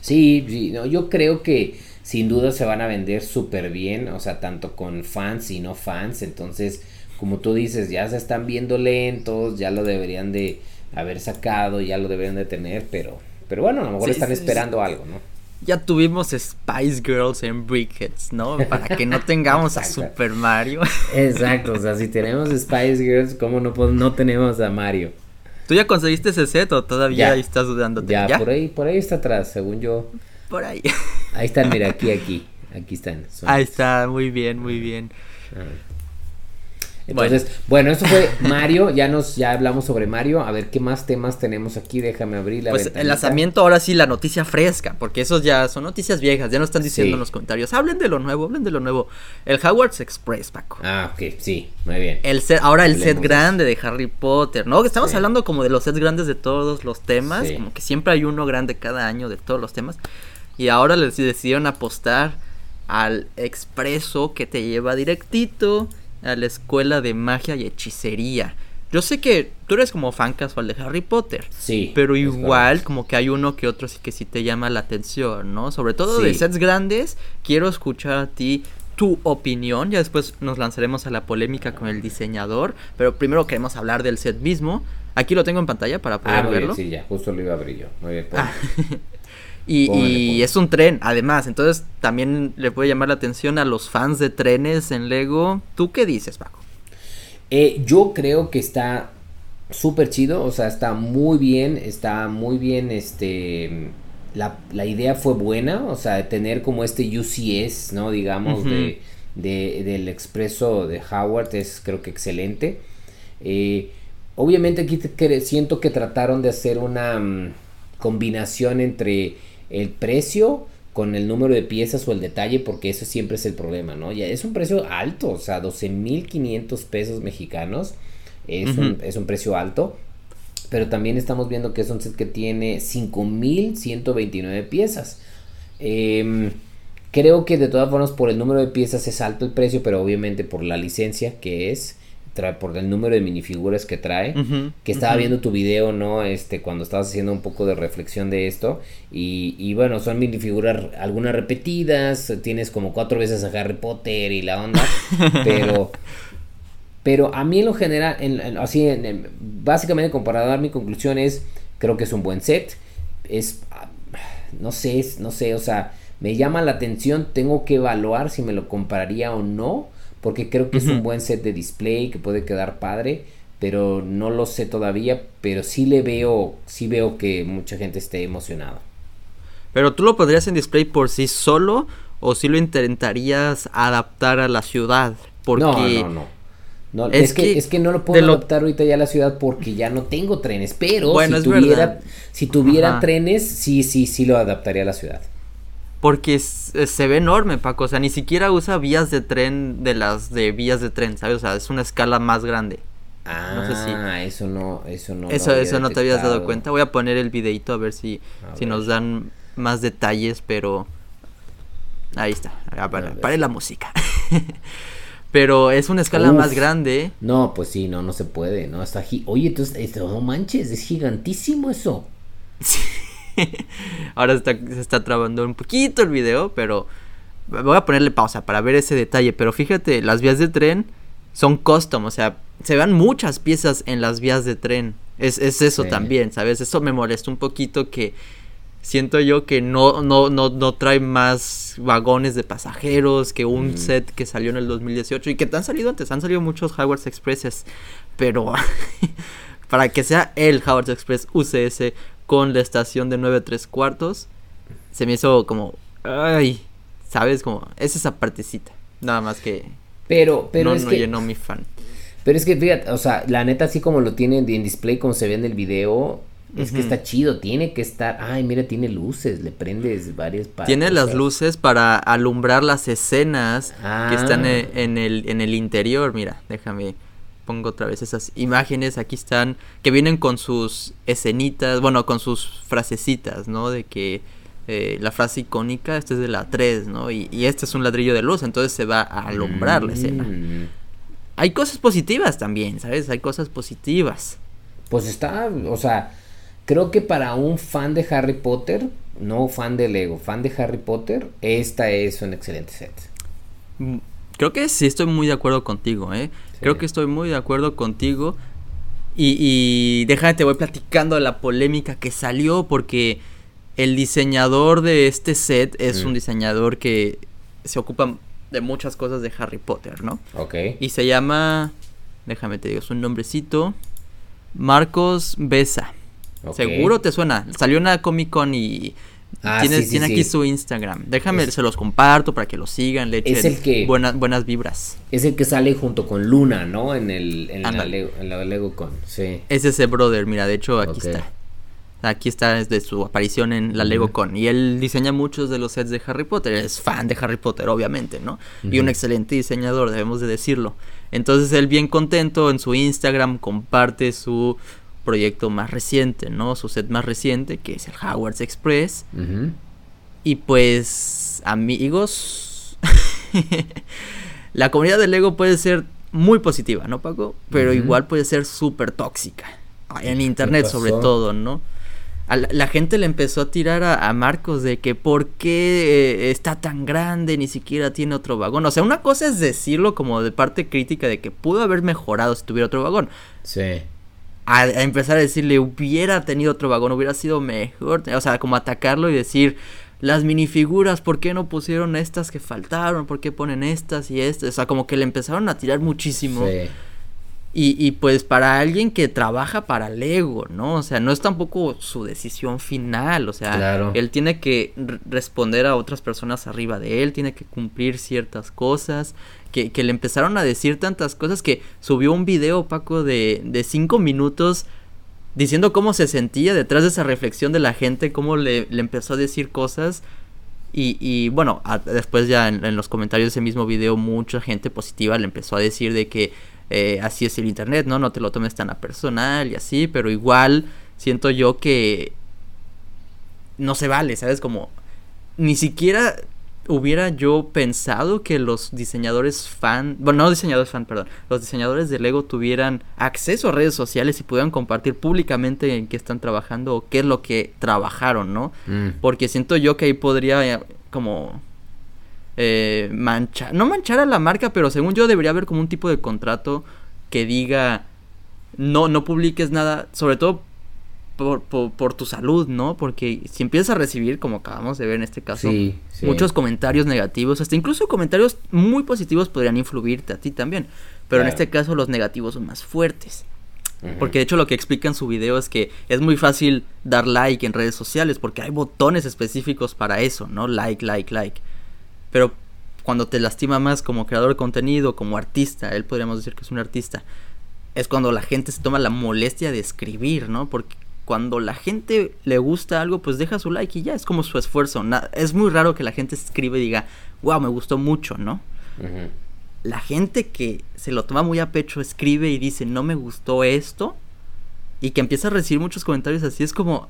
Sí, sí, no, yo creo que sin duda se van a vender súper bien, o sea, tanto con fans y no fans, entonces, como tú dices, ya se están viendo lentos, ya lo deberían de haber sacado, ya lo deberían de tener, pero, pero bueno, a lo mejor están esperando algo, ¿no? Ya tuvimos Spice Girls en Brickheads, ¿no? Para que no tengamos a Super Mario. Exacto, o sea, si tenemos Spice Girls, ¿cómo no, no tenemos a Mario? ¿Tú ya conseguiste ese set o todavía estás dudando? Ya, ya, por ahí, por ahí está atrás, según yo. Por ahí. Ahí están, mira, aquí, aquí. Aquí están. Ahí está, muy bien, muy bien. Entonces, bueno. eso fue Mario, ya nos ya hablamos sobre Mario, a ver qué más temas tenemos aquí, déjame abrir la Pues el lanzamiento ahora sí la noticia fresca, porque esos ya son noticias viejas, ya no están diciendo en los comentarios, hablen de lo nuevo, hablen de lo nuevo. El Howard's Express, Paco. Ah, ok, sí, muy bien. El set, ahora el set grande de Harry Potter, ¿no? Estamos hablando como de los sets grandes de todos los temas, como que siempre hay uno grande cada año de todos los temas. Y ahora les decidieron apostar al expreso que te lleva directito a la escuela de magia y hechicería. Yo sé que tú eres como fan casual de Harry Potter. Sí. Pero igual como que hay uno que otro sí que sí te llama la atención, ¿no? Sobre todo de sets grandes. Quiero escuchar a ti tu opinión. Ya después nos lanzaremos a la polémica con el diseñador. Pero primero queremos hablar del set mismo. Aquí lo tengo en pantalla para poder ah, verlo. sí, ya, justo lo iba a abrir yo. Muy bien. Ah. Y, es un tren, además. Entonces también le puede llamar la atención a los fans de trenes en Lego. ¿Tú qué dices, Paco? Eh, yo creo que está súper chido. O sea, está muy bien. Está muy bien. Este. La, idea fue buena. O sea, tener como este UCS, ¿no? Digamos, de, del expreso de Howard es creo que excelente. Eh, obviamente aquí siento que trataron de hacer una mm, combinación entre el precio con el número de piezas o el detalle, porque eso siempre es el problema, ¿no? Ya es un precio alto, o sea, 12.500 pesos mexicanos es, un, es un precio alto, pero también estamos viendo que es un set que tiene 5.129 piezas. Em, creo que de todas formas por el número de piezas es alto el precio, pero obviamente por la licencia que es, por el número de minifiguras que trae, que estaba viendo tu video, ¿no? Este, cuando estabas haciendo un poco de reflexión de esto, y, y, bueno, son minifiguras algunas repetidas, tienes como cuatro veces a Harry Potter y la onda, pero... Pero a mí en lo general, así, básicamente comparado a dar mi conclusión es, creo que es un buen set, es, no sé, no sé, o sea, me llama la atención, tengo que evaluar si me lo compraría o no, porque creo que es un buen set de display que puede quedar padre, pero no lo sé todavía, pero sí le veo, sí veo que mucha gente esté emocionada. Pero tú lo pondrías en display por sí solo o si lo intentarías adaptar a la ciudad, porque no, no, no. es, que, es que no lo puedo adaptar ahorita ya a la ciudad porque ya no tengo trenes, pero si, tuviera, si tuviera trenes, sí, sí, sí lo adaptaría a la ciudad. Porque se ve enorme, Paco. O sea, ni siquiera usa vías de tren de las de vías de tren, ¿sabes? O sea, es una escala más grande. Ah, no sé si... Ah, eso no, eso no. Eso, eso no te habías dado cuenta. Voy a poner el videito a ver si, si nos dan más detalles, pero ahí está. Pare la música. pero es una escala más grande. No, pues sí, no, no se puede, no está. Oye, entonces, este, no manches, es gigantísimo eso. Sí. Ahora se está trabando un poquito el video, pero voy a ponerle pausa para ver ese detalle. Pero fíjate, las vías de tren son custom, o sea, se van muchas piezas en las vías de tren. Es, eso también, ¿sabes? Eso me molesta un poquito que siento yo que no, no, no, no trae más vagones de pasajeros que un mm. set que salió en el 2018 y que te han salido antes, han salido muchos Hogwarts Expresses, pero para que sea el Hogwarts Express UCS con la estación de 9 3 cuartos, se me hizo como, ay, ¿sabes? Como, es esa partecita, nada más que... Pero, pero no, es no que... llenó mi fan. Pero es que fíjate, o sea, la neta así como lo tiene en display, como se ve en el video, es que está chido, tiene que estar. Ay, mira, tiene luces, le prendes varias partes. Tiene las luces para alumbrar las escenas que están ah. en, el, en el interior. Mira, déjame pongo otra vez esas imágenes. Aquí están, que vienen con sus escenitas, bueno, con sus frasecitas, ¿no? De que eh, la frase icónica, esta es de la 3, ¿no? Y, este es un ladrillo de luz, entonces se va a alumbrar la escena. Mm. Hay cosas positivas también, ¿sabes? Hay cosas positivas. Pues está, o sea, Creo que para un fan de Harry Potter, no fan de Lego, fan de Harry Potter, esta es un excelente set. Creo que sí estoy muy de acuerdo contigo, ¿eh? Creo que estoy muy de acuerdo contigo. Y, y déjame, te voy platicando de la polémica que salió porque el diseñador de este set es un diseñador que se ocupa de muchas cosas de Harry Potter, ¿no? Ok. Y se llama, déjame te digo su nombrecito, Marcos Besa. Seguro te suena. Salió una Comic Con y ah, tiene, aquí su Instagram. Déjame, se los comparto para que lo sigan, le echen es el que, buenas, buenas vibras. Es el que sale junto con Luna, ¿no? En, el, en, la, Lego, Con, sí. Es ese brother, mira, de hecho aquí está. Aquí está desde su aparición en la Lego Con. Y él diseña muchos de los sets de Harry Potter. Es fan de Harry Potter, obviamente, ¿no? Y un excelente diseñador, debemos de decirlo. Entonces él bien contento en su Instagram comparte su proyecto más reciente, ¿no? Su set más reciente, que es el Howard's Express. Y pues, amigos, la comunidad de Lego puede ser muy positiva, ¿no, Paco? Pero igual puede ser súper tóxica. En internet sobre todo, ¿no? la, gente le empezó a tirar a, Marcos de que por qué eh, está tan grande, ni siquiera tiene otro vagón. O sea, una cosa es decirlo como de parte crítica de que pudo haber mejorado si tuviera otro vagón. Sí a, empezar a decirle hubiera tenido otro vagón, hubiera sido mejor, o sea, como atacarlo y decir las minifiguras, ¿por qué no pusieron estas que faltaron? ¿Por qué ponen estas y estas? O sea, como que le empezaron a tirar muchísimo. Y, y, pues para alguien que trabaja para Lego, ¿no? O sea, no es tampoco su decisión final, o sea, él tiene que responder a otras personas arriba de él, tiene que cumplir ciertas cosas que, que, le empezaron a decir tantas cosas que subió un video, Paco, de, de cinco minutos diciendo cómo se sentía detrás de esa reflexión de la gente, cómo le, le empezó a decir cosas. Y, y bueno, después ya en, los comentarios de ese mismo video mucha gente positiva le empezó a decir de que eh, así es el internet, ¿no? No te lo tomes tan a personal y así, pero igual siento yo que no se vale, ¿sabes? Como ni siquiera hubiera yo pensado que los diseñadores fan, bueno, no diseñadores fan, perdón, los diseñadores de Lego tuvieran acceso a redes sociales y pudieran compartir públicamente en qué están trabajando o qué es lo que trabajaron, ¿no? Mm. Porque siento yo que ahí podría eh, como eh, manchar, no manchar a la marca, pero según yo debería haber como un tipo de contrato que diga no, no publiques nada, sobre todo por, tu salud, ¿no? Porque si empiezas a recibir, como acabamos de ver en este caso, muchos comentarios negativos, hasta incluso comentarios muy positivos podrían influirte a ti también. Pero en este caso los negativos son más fuertes. Porque de hecho lo que explica en su video es que es muy fácil dar like en redes sociales porque hay botones específicos para eso, ¿no? Like, like, like. Pero cuando te lastima más como creador de contenido, como artista, él podríamos decir que es un artista, es cuando la gente se toma la molestia de escribir, ¿no? Porque cuando la gente le gusta algo, pues deja su like y ya, es como su esfuerzo. es muy raro que la gente escribe y diga, wow, me gustó mucho, ¿no? La gente que se lo toma muy a pecho escribe y dice, no me gustó esto, y que empieza a recibir muchos comentarios así, es como,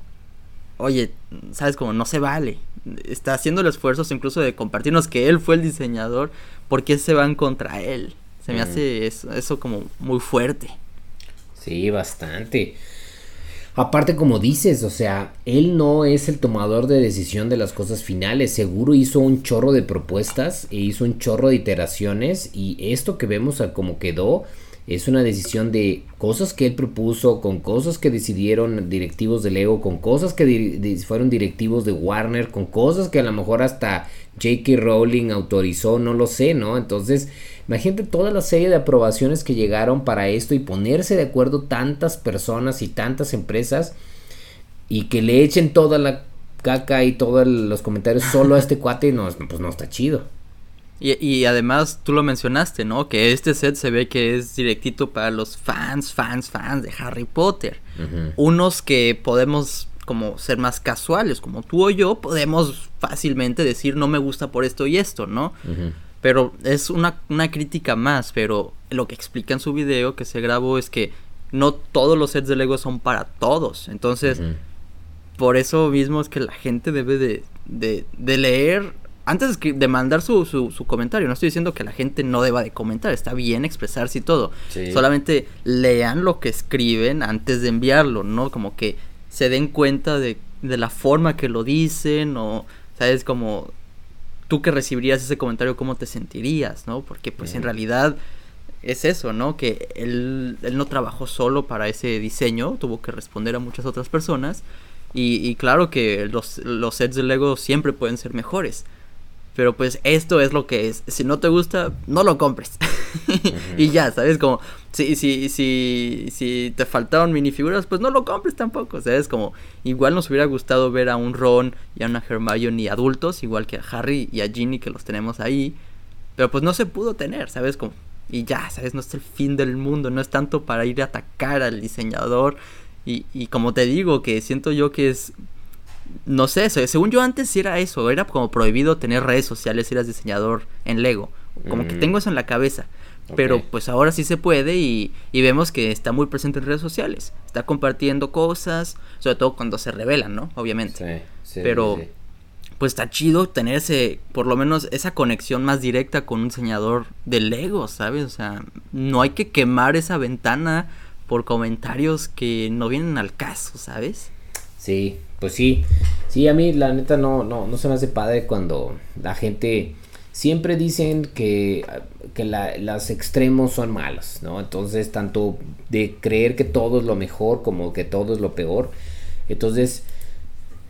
oye, sabes, como no se vale. Está haciendo el esfuerzo incluso de compartirnos que él fue el diseñador, ¿por qué se van contra él? Se me hace eso, eso como muy fuerte. Sí, bastante. Aparte, como dices, o sea, él no es el tomador de decisión de las cosas finales. Seguro hizo un chorro de propuestas e hizo un chorro de iteraciones. Y esto que vemos a cómo quedó es una decisión de cosas que él propuso, con cosas que decidieron directivos de Lego, con cosas que fueron directivos de Warner, con cosas que a lo mejor hasta J.K. Rowling autorizó, no lo sé, ¿no? Entonces, imagínate toda la serie de aprobaciones que llegaron para esto y ponerse de acuerdo tantas personas y tantas empresas y que le echen toda la caca y todos los comentarios solo a este cuate, no, pues no está chido. Y, además tú lo mencionaste, ¿no? Que este set se ve que es directito para los fans, fans, fans de Harry Potter. Unos que podemos como ser más casuales, como tú o yo, podemos fácilmente decir no me gusta por esto y esto, ¿no? Pero es una, una crítica más, pero lo que explica en su video que se grabó es que no todos los sets de Lego son para todos. Entonces, por eso mismo es que la gente debe de, de, de leer antes de mandar su, su, comentario, no estoy diciendo que la gente no deba de comentar, está bien expresarse y todo. Solamente lean lo que escriben antes de enviarlo, ¿no? Como que se den cuenta de, de la forma que lo dicen o, ¿sabes? Como tú que recibirías ese comentario, ¿cómo te sentirías, ¿no? Porque pues en realidad es eso, ¿no? Que él, él no trabajó solo para ese diseño, tuvo que responder a muchas otras personas. Y, y claro que los, los sets de Lego siempre pueden ser mejores. Pero pues esto es lo que es. Si no te gusta, no lo compres. y ya, ¿sabes? Como, si, si, si, si te faltaron minifiguras, pues no lo compres tampoco, ¿sabes? Como, igual nos hubiera gustado ver a un Ron y a una Hermione adultos, igual que a Harry y a Ginny que los tenemos ahí. Pero pues no se pudo tener, ¿sabes? Como, y ya, ¿sabes? No es el fin del mundo, no es tanto para ir a atacar al diseñador. Y, y como te digo, que siento yo que es no sé, según yo antes era eso, era como prohibido tener redes sociales si eras diseñador en Lego. Como que mm. tengo eso en la cabeza. Pero pues ahora sí se puede y, vemos que está muy presente en redes sociales. Está compartiendo cosas, sobre todo cuando se revelan, ¿no? Obviamente. Sí, sí, Pero pues está chido tener ese, por lo menos esa conexión más directa con un diseñador de Lego, ¿sabes? O sea, no hay que quemar esa ventana por comentarios que no vienen al caso, ¿sabes? Sí, pues sí, sí, a mí la neta no, no, no se me hace padre cuando la gente siempre dicen que, que la, los extremos son malos, ¿no? Entonces, tanto de creer que todo es lo mejor como que todo es lo peor. Entonces,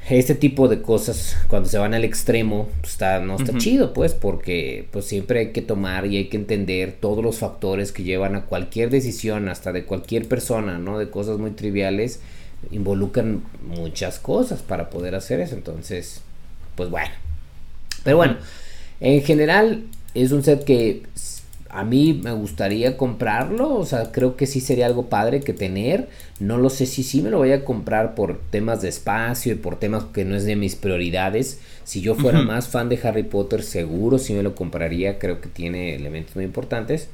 este tipo de cosas, cuando se van al extremo, pues está, no está chido, pues, porque pues siempre hay que tomar y hay que entender todos los factores que llevan a cualquier decisión, hasta de cualquier persona, ¿no? De cosas muy triviales involucran muchas cosas para poder hacer eso. Entonces, pues bueno. Pero bueno, en general es un set que a mí me gustaría comprarlo. O sea, creo que sí sería algo padre que tener. No lo sé si sí me lo voy a comprar por temas de espacio y por temas que no es de mis prioridades. Si yo fuera más fan de Harry Potter, seguro sí me lo compraría. Creo que tiene elementos muy importantes.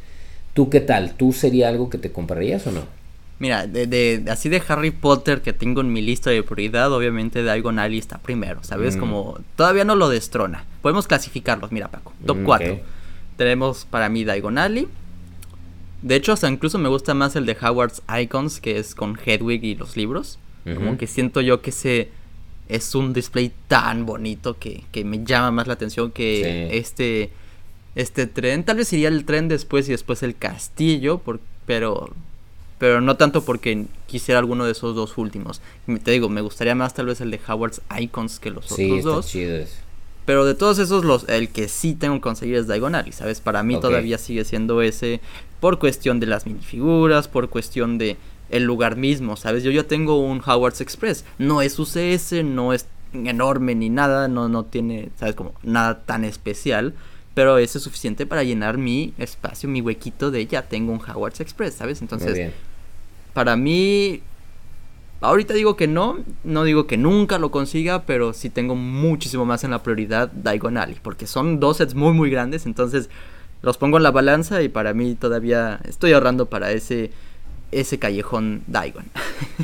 ¿Tú qué tal? ¿Tú sería algo que te comprarías o no? Mira, de, de, así de Harry Potter que tengo en mi lista de prioridad, obviamente Diagon Alley está primero, ¿sabes? Mm. Como todavía no lo destrona. Podemos clasificarlos, mira Paco. Top 4. Mm, Tenemos para mí Diagon Alley. De hecho, hasta incluso me gusta más el de Howard's Icons, que es con Hedwig y los libros. Como que siento yo que ese es un display tan bonito que, que me llama más la atención que este, este tren. Tal vez sería el tren después y después el castillo, por, pero pero no tanto porque quisiera alguno de esos dos últimos. Te digo, me gustaría más tal vez el de Howard's Icons que los otros dos. Pero de todos esos, los, el que sí tengo que conseguir es Diagonal. ¿sabes? Para mí todavía sigue siendo ese por cuestión de las minifiguras, por cuestión de el lugar mismo, ¿sabes? Yo ya tengo un Howard's Express. No es UCS, no es enorme ni nada, no, no tiene, ¿sabes? Como nada tan especial. Pero eso es suficiente para llenar mi espacio, mi huequito de ya tengo un Howard's Express, ¿sabes? Entonces, para mí, ahorita digo que no, no digo que nunca lo consiga, pero sí tengo muchísimo más en la prioridad Diagon Alley, porque son dos sets muy, muy grandes, entonces los pongo en la balanza y para mí todavía estoy ahorrando para ese ese callejón Daigon.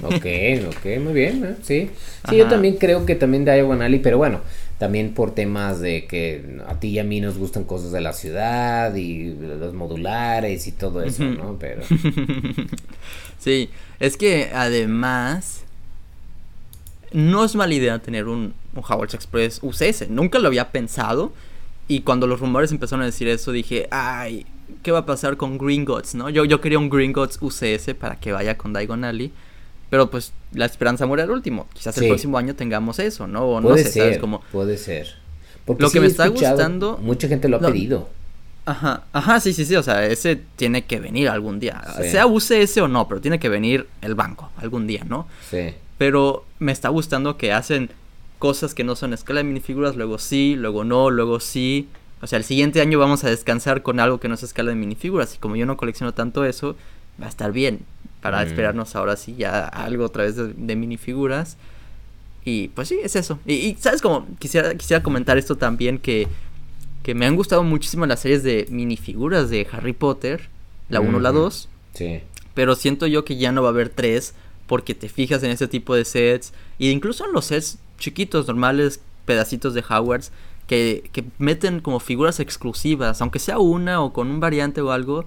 Ok, ok, muy bien, ¿eh? sí. Sí, yo también creo que también Daigon Alley, pero bueno, también por temas de que a ti y a mí nos gustan cosas de la ciudad y los modulares y todo eso, ¿no? Pero... sí, es que además no es mala idea tener un, un Howard's Express UCS, nunca lo había pensado, Y cuando los rumores empezaron a decir eso, dije, ay, ¿qué va a pasar con Green Gods, no? Yo, yo quería un Green Gods UCS para que vaya con Daigon Alley. Pero pues la esperanza muere al último. Quizás el próximo año tengamos eso, ¿no? O puede no sé, ser, Como... Puede ser. lo que me está gustando. Mucha gente lo ha pedido. Ajá, ajá, sí, sí, sí. O sea, ese tiene que venir algún día. Sea UCS o no, pero tiene que venir el banco algún día, ¿no? Sí. Pero me está gustando que hacen cosas que no son escala de minifiguras, luego sí, luego no, luego sí. O sea, el siguiente año vamos a descansar con algo que no es escala de minifiguras. Y como yo no colecciono tanto eso, va a estar bien. Para mm. esperarnos ahora sí ya algo otra vez de, minifiguras. Y pues sí, es eso. Y, sabes como quisiera, quisiera comentar esto también que, que me han gustado muchísimo las series de minifiguras de Harry Potter. La 1 la 2. Sí. Pero siento yo que ya no va a haber 3 porque te fijas en ese tipo de sets. Y incluso en los sets chiquitos, normales, pedacitos de Hogwarts que, que meten como figuras exclusivas, aunque sea una o con un variante o algo,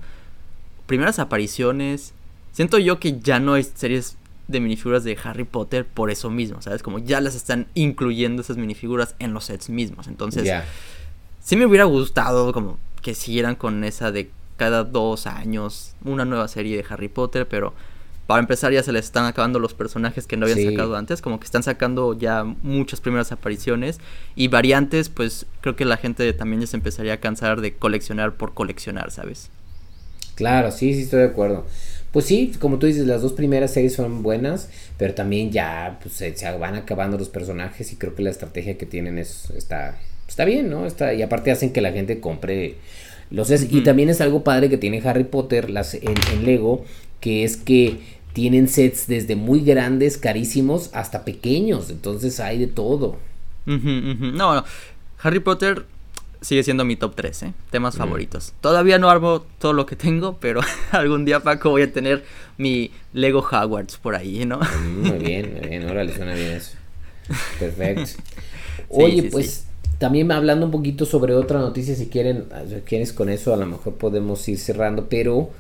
primeras apariciones. Siento yo que ya no hay series de minifiguras de Harry Potter por eso mismo, ¿sabes? Como ya las están incluyendo esas minifiguras en los sets mismos. Entonces, sí me hubiera gustado como que siguieran con esa de cada dos años una nueva serie de Harry Potter, pero para empezar ya se les están acabando los personajes que no habían sacado antes, como que están sacando ya muchas primeras apariciones y variantes, pues creo que la gente también ya se empezaría a cansar de coleccionar por coleccionar, ¿sabes? Claro, sí, sí estoy de acuerdo. Pues sí, como tú dices, las dos primeras series son buenas, pero también ya pues, se, van acabando los personajes y creo que la estrategia que tienen es está está bien, ¿no? Está y aparte hacen que la gente compre los es, y también es algo padre que tiene Harry Potter las en Lego, que es que tienen sets desde muy grandes, carísimos, hasta pequeños. Entonces hay de todo. No, no. Harry Potter sigue siendo mi top 3, ¿eh? Temas favoritos. Todavía no armo todo lo que tengo, pero algún día, Paco, voy a tener mi Lego Hogwarts por ahí, ¿no? Mm, muy bien, muy bien. Órale, suena bien eso. Perfecto. Oye, pues también hablando un poquito sobre otra noticia, si quieren, si quieres con eso, a lo mejor podemos ir cerrando, pero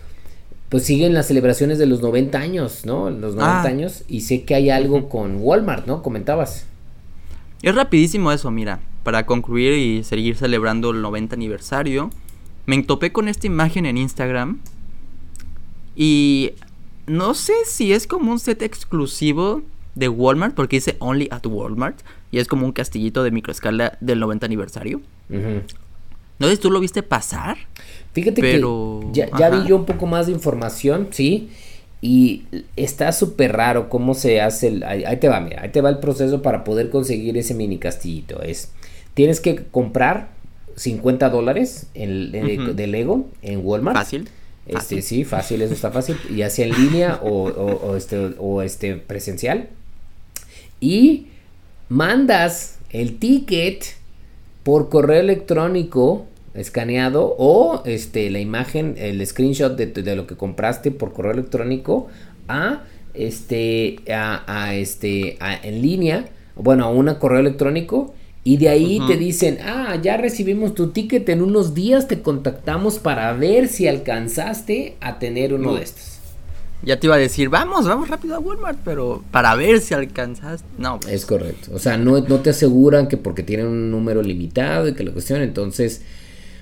pues siguen las celebraciones de los 90 años, ¿no? Los 90 ah. años. Y sé que hay algo con Walmart, ¿no? Comentabas. Es rapidísimo eso, mira. Para concluir y seguir celebrando el 90 aniversario, me topé con esta imagen en Instagram. Y no sé si es como un set exclusivo de Walmart, porque dice Only at Walmart. Y es como un castillito de microescala del 90 aniversario. No sé si tú lo viste pasar. Fíjate que ya, ya vi yo un poco más de información, sí. Y está súper raro cómo se hace el... Ahí, te va, mira, ahí te va el proceso para poder conseguir ese mini castillito. Es, tienes que comprar 50 dólares de Lego en Walmart. Fácil. Este, sí, fácil, eso está fácil. Y hacia en línea o, o, este, o este presencial. Y mandas el ticket por correo electrónico escaneado o este la imagen el screenshot de, lo que compraste por correo electrónico a este a, este en línea bueno a un correo electrónico y de ahí te dicen ah ya recibimos tu ticket en unos días te contactamos para ver si alcanzaste a tener uno de estos ya te iba a decir, vamos, vamos rápido a Walmart, pero para ver si alcanzas, no. Pues. Es correcto. O sea, no, no te aseguran que porque tienen un número limitado y que la cuestión, entonces,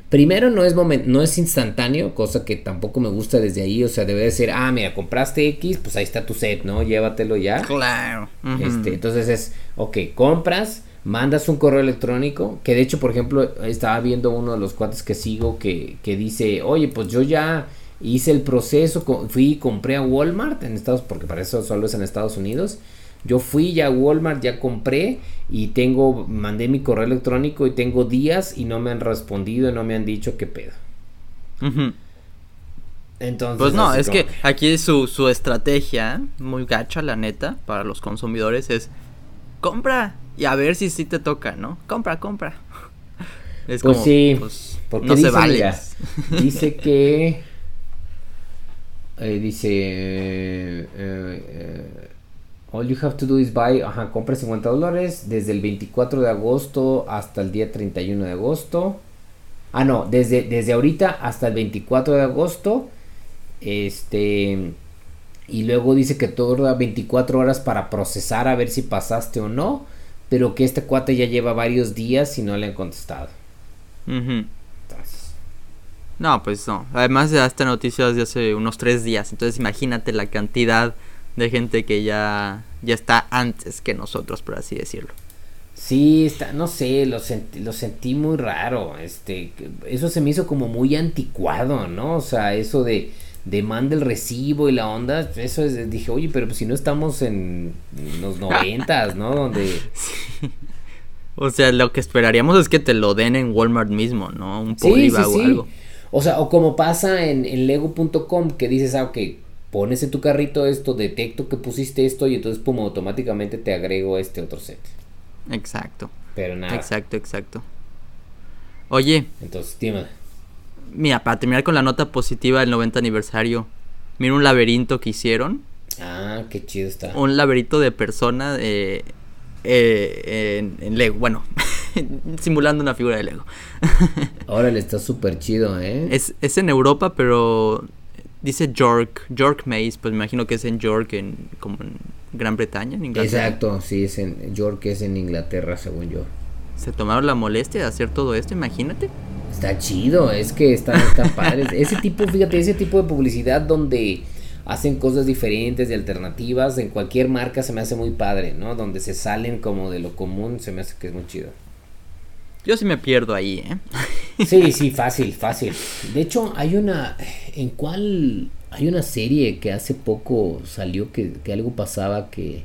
primero no es no es instantáneo, cosa que tampoco me gusta desde ahí. O sea, debe de ser, ah, mira, compraste X, pues ahí está tu set, ¿no? Llévatelo ya. Claro. Este, entonces es, ok, compras mandas un correo electrónico, que de hecho, por ejemplo, estaba viendo uno de los cuates que sigo que, que dice, oye, pues yo ya hice el proceso, fui y compré a Walmart en Estados porque para eso solo es en Estados Unidos. Yo fui ya a Walmart, ya compré y tengo, mandé mi correo electrónico y tengo días y no me han respondido y no me han dicho qué pedo. Entonces, pues no, es que aquí su, su estrategia, muy gacha la neta, para los consumidores es compra y a ver si sí te toca, ¿no? Compra, compra. Es pues como, sí, pues, porque no se vale. dice que eh, dice, eh, eh, all you have to do is buy, ajá, compra 50 dólares desde el 24 de agosto hasta el día 31 de agosto. Ah, no, desde, desde ahorita hasta el 24 de agosto. Este, y luego dice que todo da 24 horas para procesar a ver si pasaste o no. Pero que este cuate ya lleva varios días y no le han contestado. No, pues no. Además de esta noticia de hace unos tres días. Entonces imagínate la cantidad de gente que ya, ya está antes que nosotros, por así decirlo. Sí, está, no sé, lo sentí, lo sentí muy raro. Este, eso se me hizo como muy anticuado, ¿no? O sea, eso de, de manda el recibo y la onda, eso es, dije, oye, pero pues si no estamos en los noventas, ¿no? Donde... O sea, lo que esperaríamos es que te lo den en Walmart mismo, ¿no? Un Poliva o algo. O sea, o como pasa en, en lego.com que dices, ah, ok, pones en tu carrito esto, detecto que pusiste esto y entonces, pum, automáticamente te agrego este otro set. Exacto. Pero nada. Exacto, exacto. Oye. Entonces, dime. Mira, para terminar con la nota positiva del 90 aniversario, mira un laberinto que hicieron. Ah, qué chido está. Un laberinto de persona eh, eh, en, Lego. Bueno, simulando una figura de Lego. Órale, está súper chido, ¿eh? Es, es en Europa, pero dice York, York Maze, pues me imagino que es en York, en, como en Gran Bretaña, en Inglaterra. Exacto, sí, es en York, es en Inglaterra, según yo. Se tomaron la molestia de hacer todo esto, imagínate. Está chido, es que están, están padres. ese tipo, fíjate, ese tipo de publicidad donde hacen cosas diferentes, de alternativas, en cualquier marca se me hace muy padre, ¿no? Donde se salen como de lo común, se me hace que es muy chido. Yo sí me pierdo ahí, ¿eh? Sí, sí, fácil, fácil. De hecho, hay una. ¿En cuál? Hay una serie que hace poco salió que, que algo pasaba que.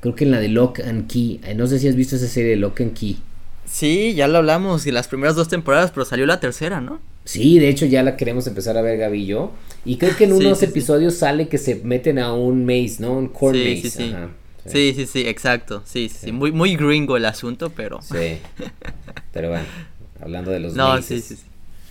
Creo que en la de Lock and Key. Eh, no sé si has visto esa serie de Lock and Key. Sí, ya lo hablamos y las primeras dos temporadas, pero salió la tercera, ¿no? Sí, de hecho ya la queremos empezar a ver Gaby y yo. Y creo que en unos episodios sale que se meten a un maze, ¿no? Un corn maze. Sí, Sí, sí, sí, exacto. Sí, sí, Muy, muy gringo el asunto, pero. Sí. Pero bueno, hablando de los. No, sí, sí,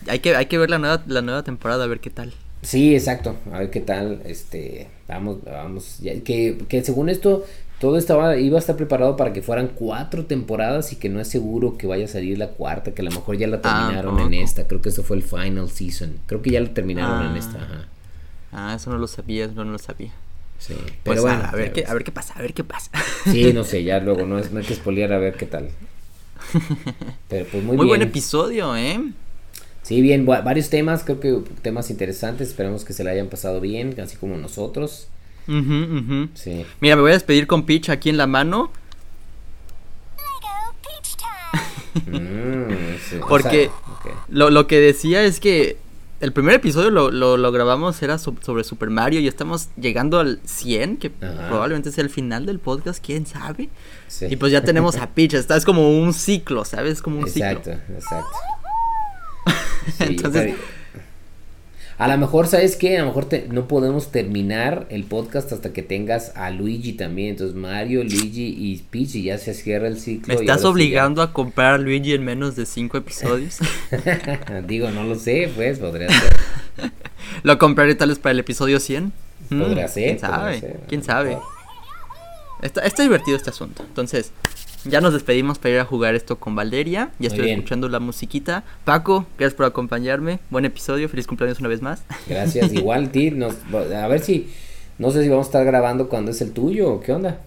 Hay que, hay que ver la nueva, la nueva temporada, a ver qué tal. Sí, exacto. A ver qué tal. Este. Vamos, vamos. que, que según esto, todo estaba, iba a estar preparado para que fueran cuatro temporadas y que no es seguro que vaya a salir la cuarta, que a lo mejor ya la ah, terminaron en esta. Creo que eso fue el final season. Creo que ya la terminaron en esta. Ajá. Ah, eso no lo sabía, no lo sabía. Sí, pero pues, bueno. A, ver qué, a ver qué pasa, a ver qué pasa. Sí, no sé, ya luego no, es, no hay que espolear a ver qué tal. Pero pues muy, muy buen episodio, ¿eh? Sí, bien, varios temas, creo que temas interesantes, esperamos que se la hayan pasado bien, así como nosotros. Sí. Mira, me voy a despedir con Peach aquí en la mano. Mm, Porque lo, lo que decía es que el primer episodio lo, lo, grabamos, era sobre Super Mario y estamos llegando al 100, que probablemente sea el final del podcast, quién sabe. Y pues ya tenemos a Peach, está, es como un ciclo, ¿sabes? Como un ciclo. Exacto, exacto. Entonces, a lo mejor, ¿sabes qué? A lo mejor no podemos terminar el podcast hasta que tengas a Luigi también. Entonces, Mario, Luigi y Peach y ya se cierra el ciclo. ¿Me estás obligando a comprar a Luigi en menos de cinco episodios? Digo, no lo sé, pues, podría ser. ¿Lo compraré tal vez para el episodio 100? Podría mm, ser. ¿Quién sabe? ¿Quién sabe? Está, está divertido este asunto. Entonces, ya nos despedimos para ir a jugar esto con Valeria. Ya estoy escuchando la musiquita. Paco, gracias por acompañarme. Buen episodio. Feliz cumpleaños una vez más. Gracias. Igual, ti. a ver si. No sé si vamos a estar grabando cuando es el tuyo o qué onda.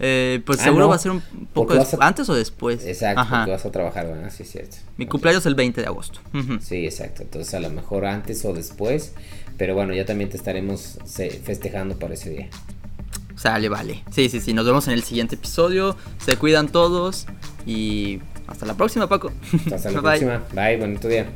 Eh, pues ah, seguro va a ser un poco antes o después. Exacto, porque vas a trabajar, ¿verdad? Sí, cierto. Mi cumpleaños es el 20 de agosto. Sí, exacto. Entonces a lo mejor antes o después. Pero bueno, ya también te estaremos festejando por ese día. Sale, vale. Sí, sí, sí. Nos vemos en el siguiente episodio. Se cuidan todos. Y hasta la próxima, Paco. Hasta la próxima. Bye, bonito día.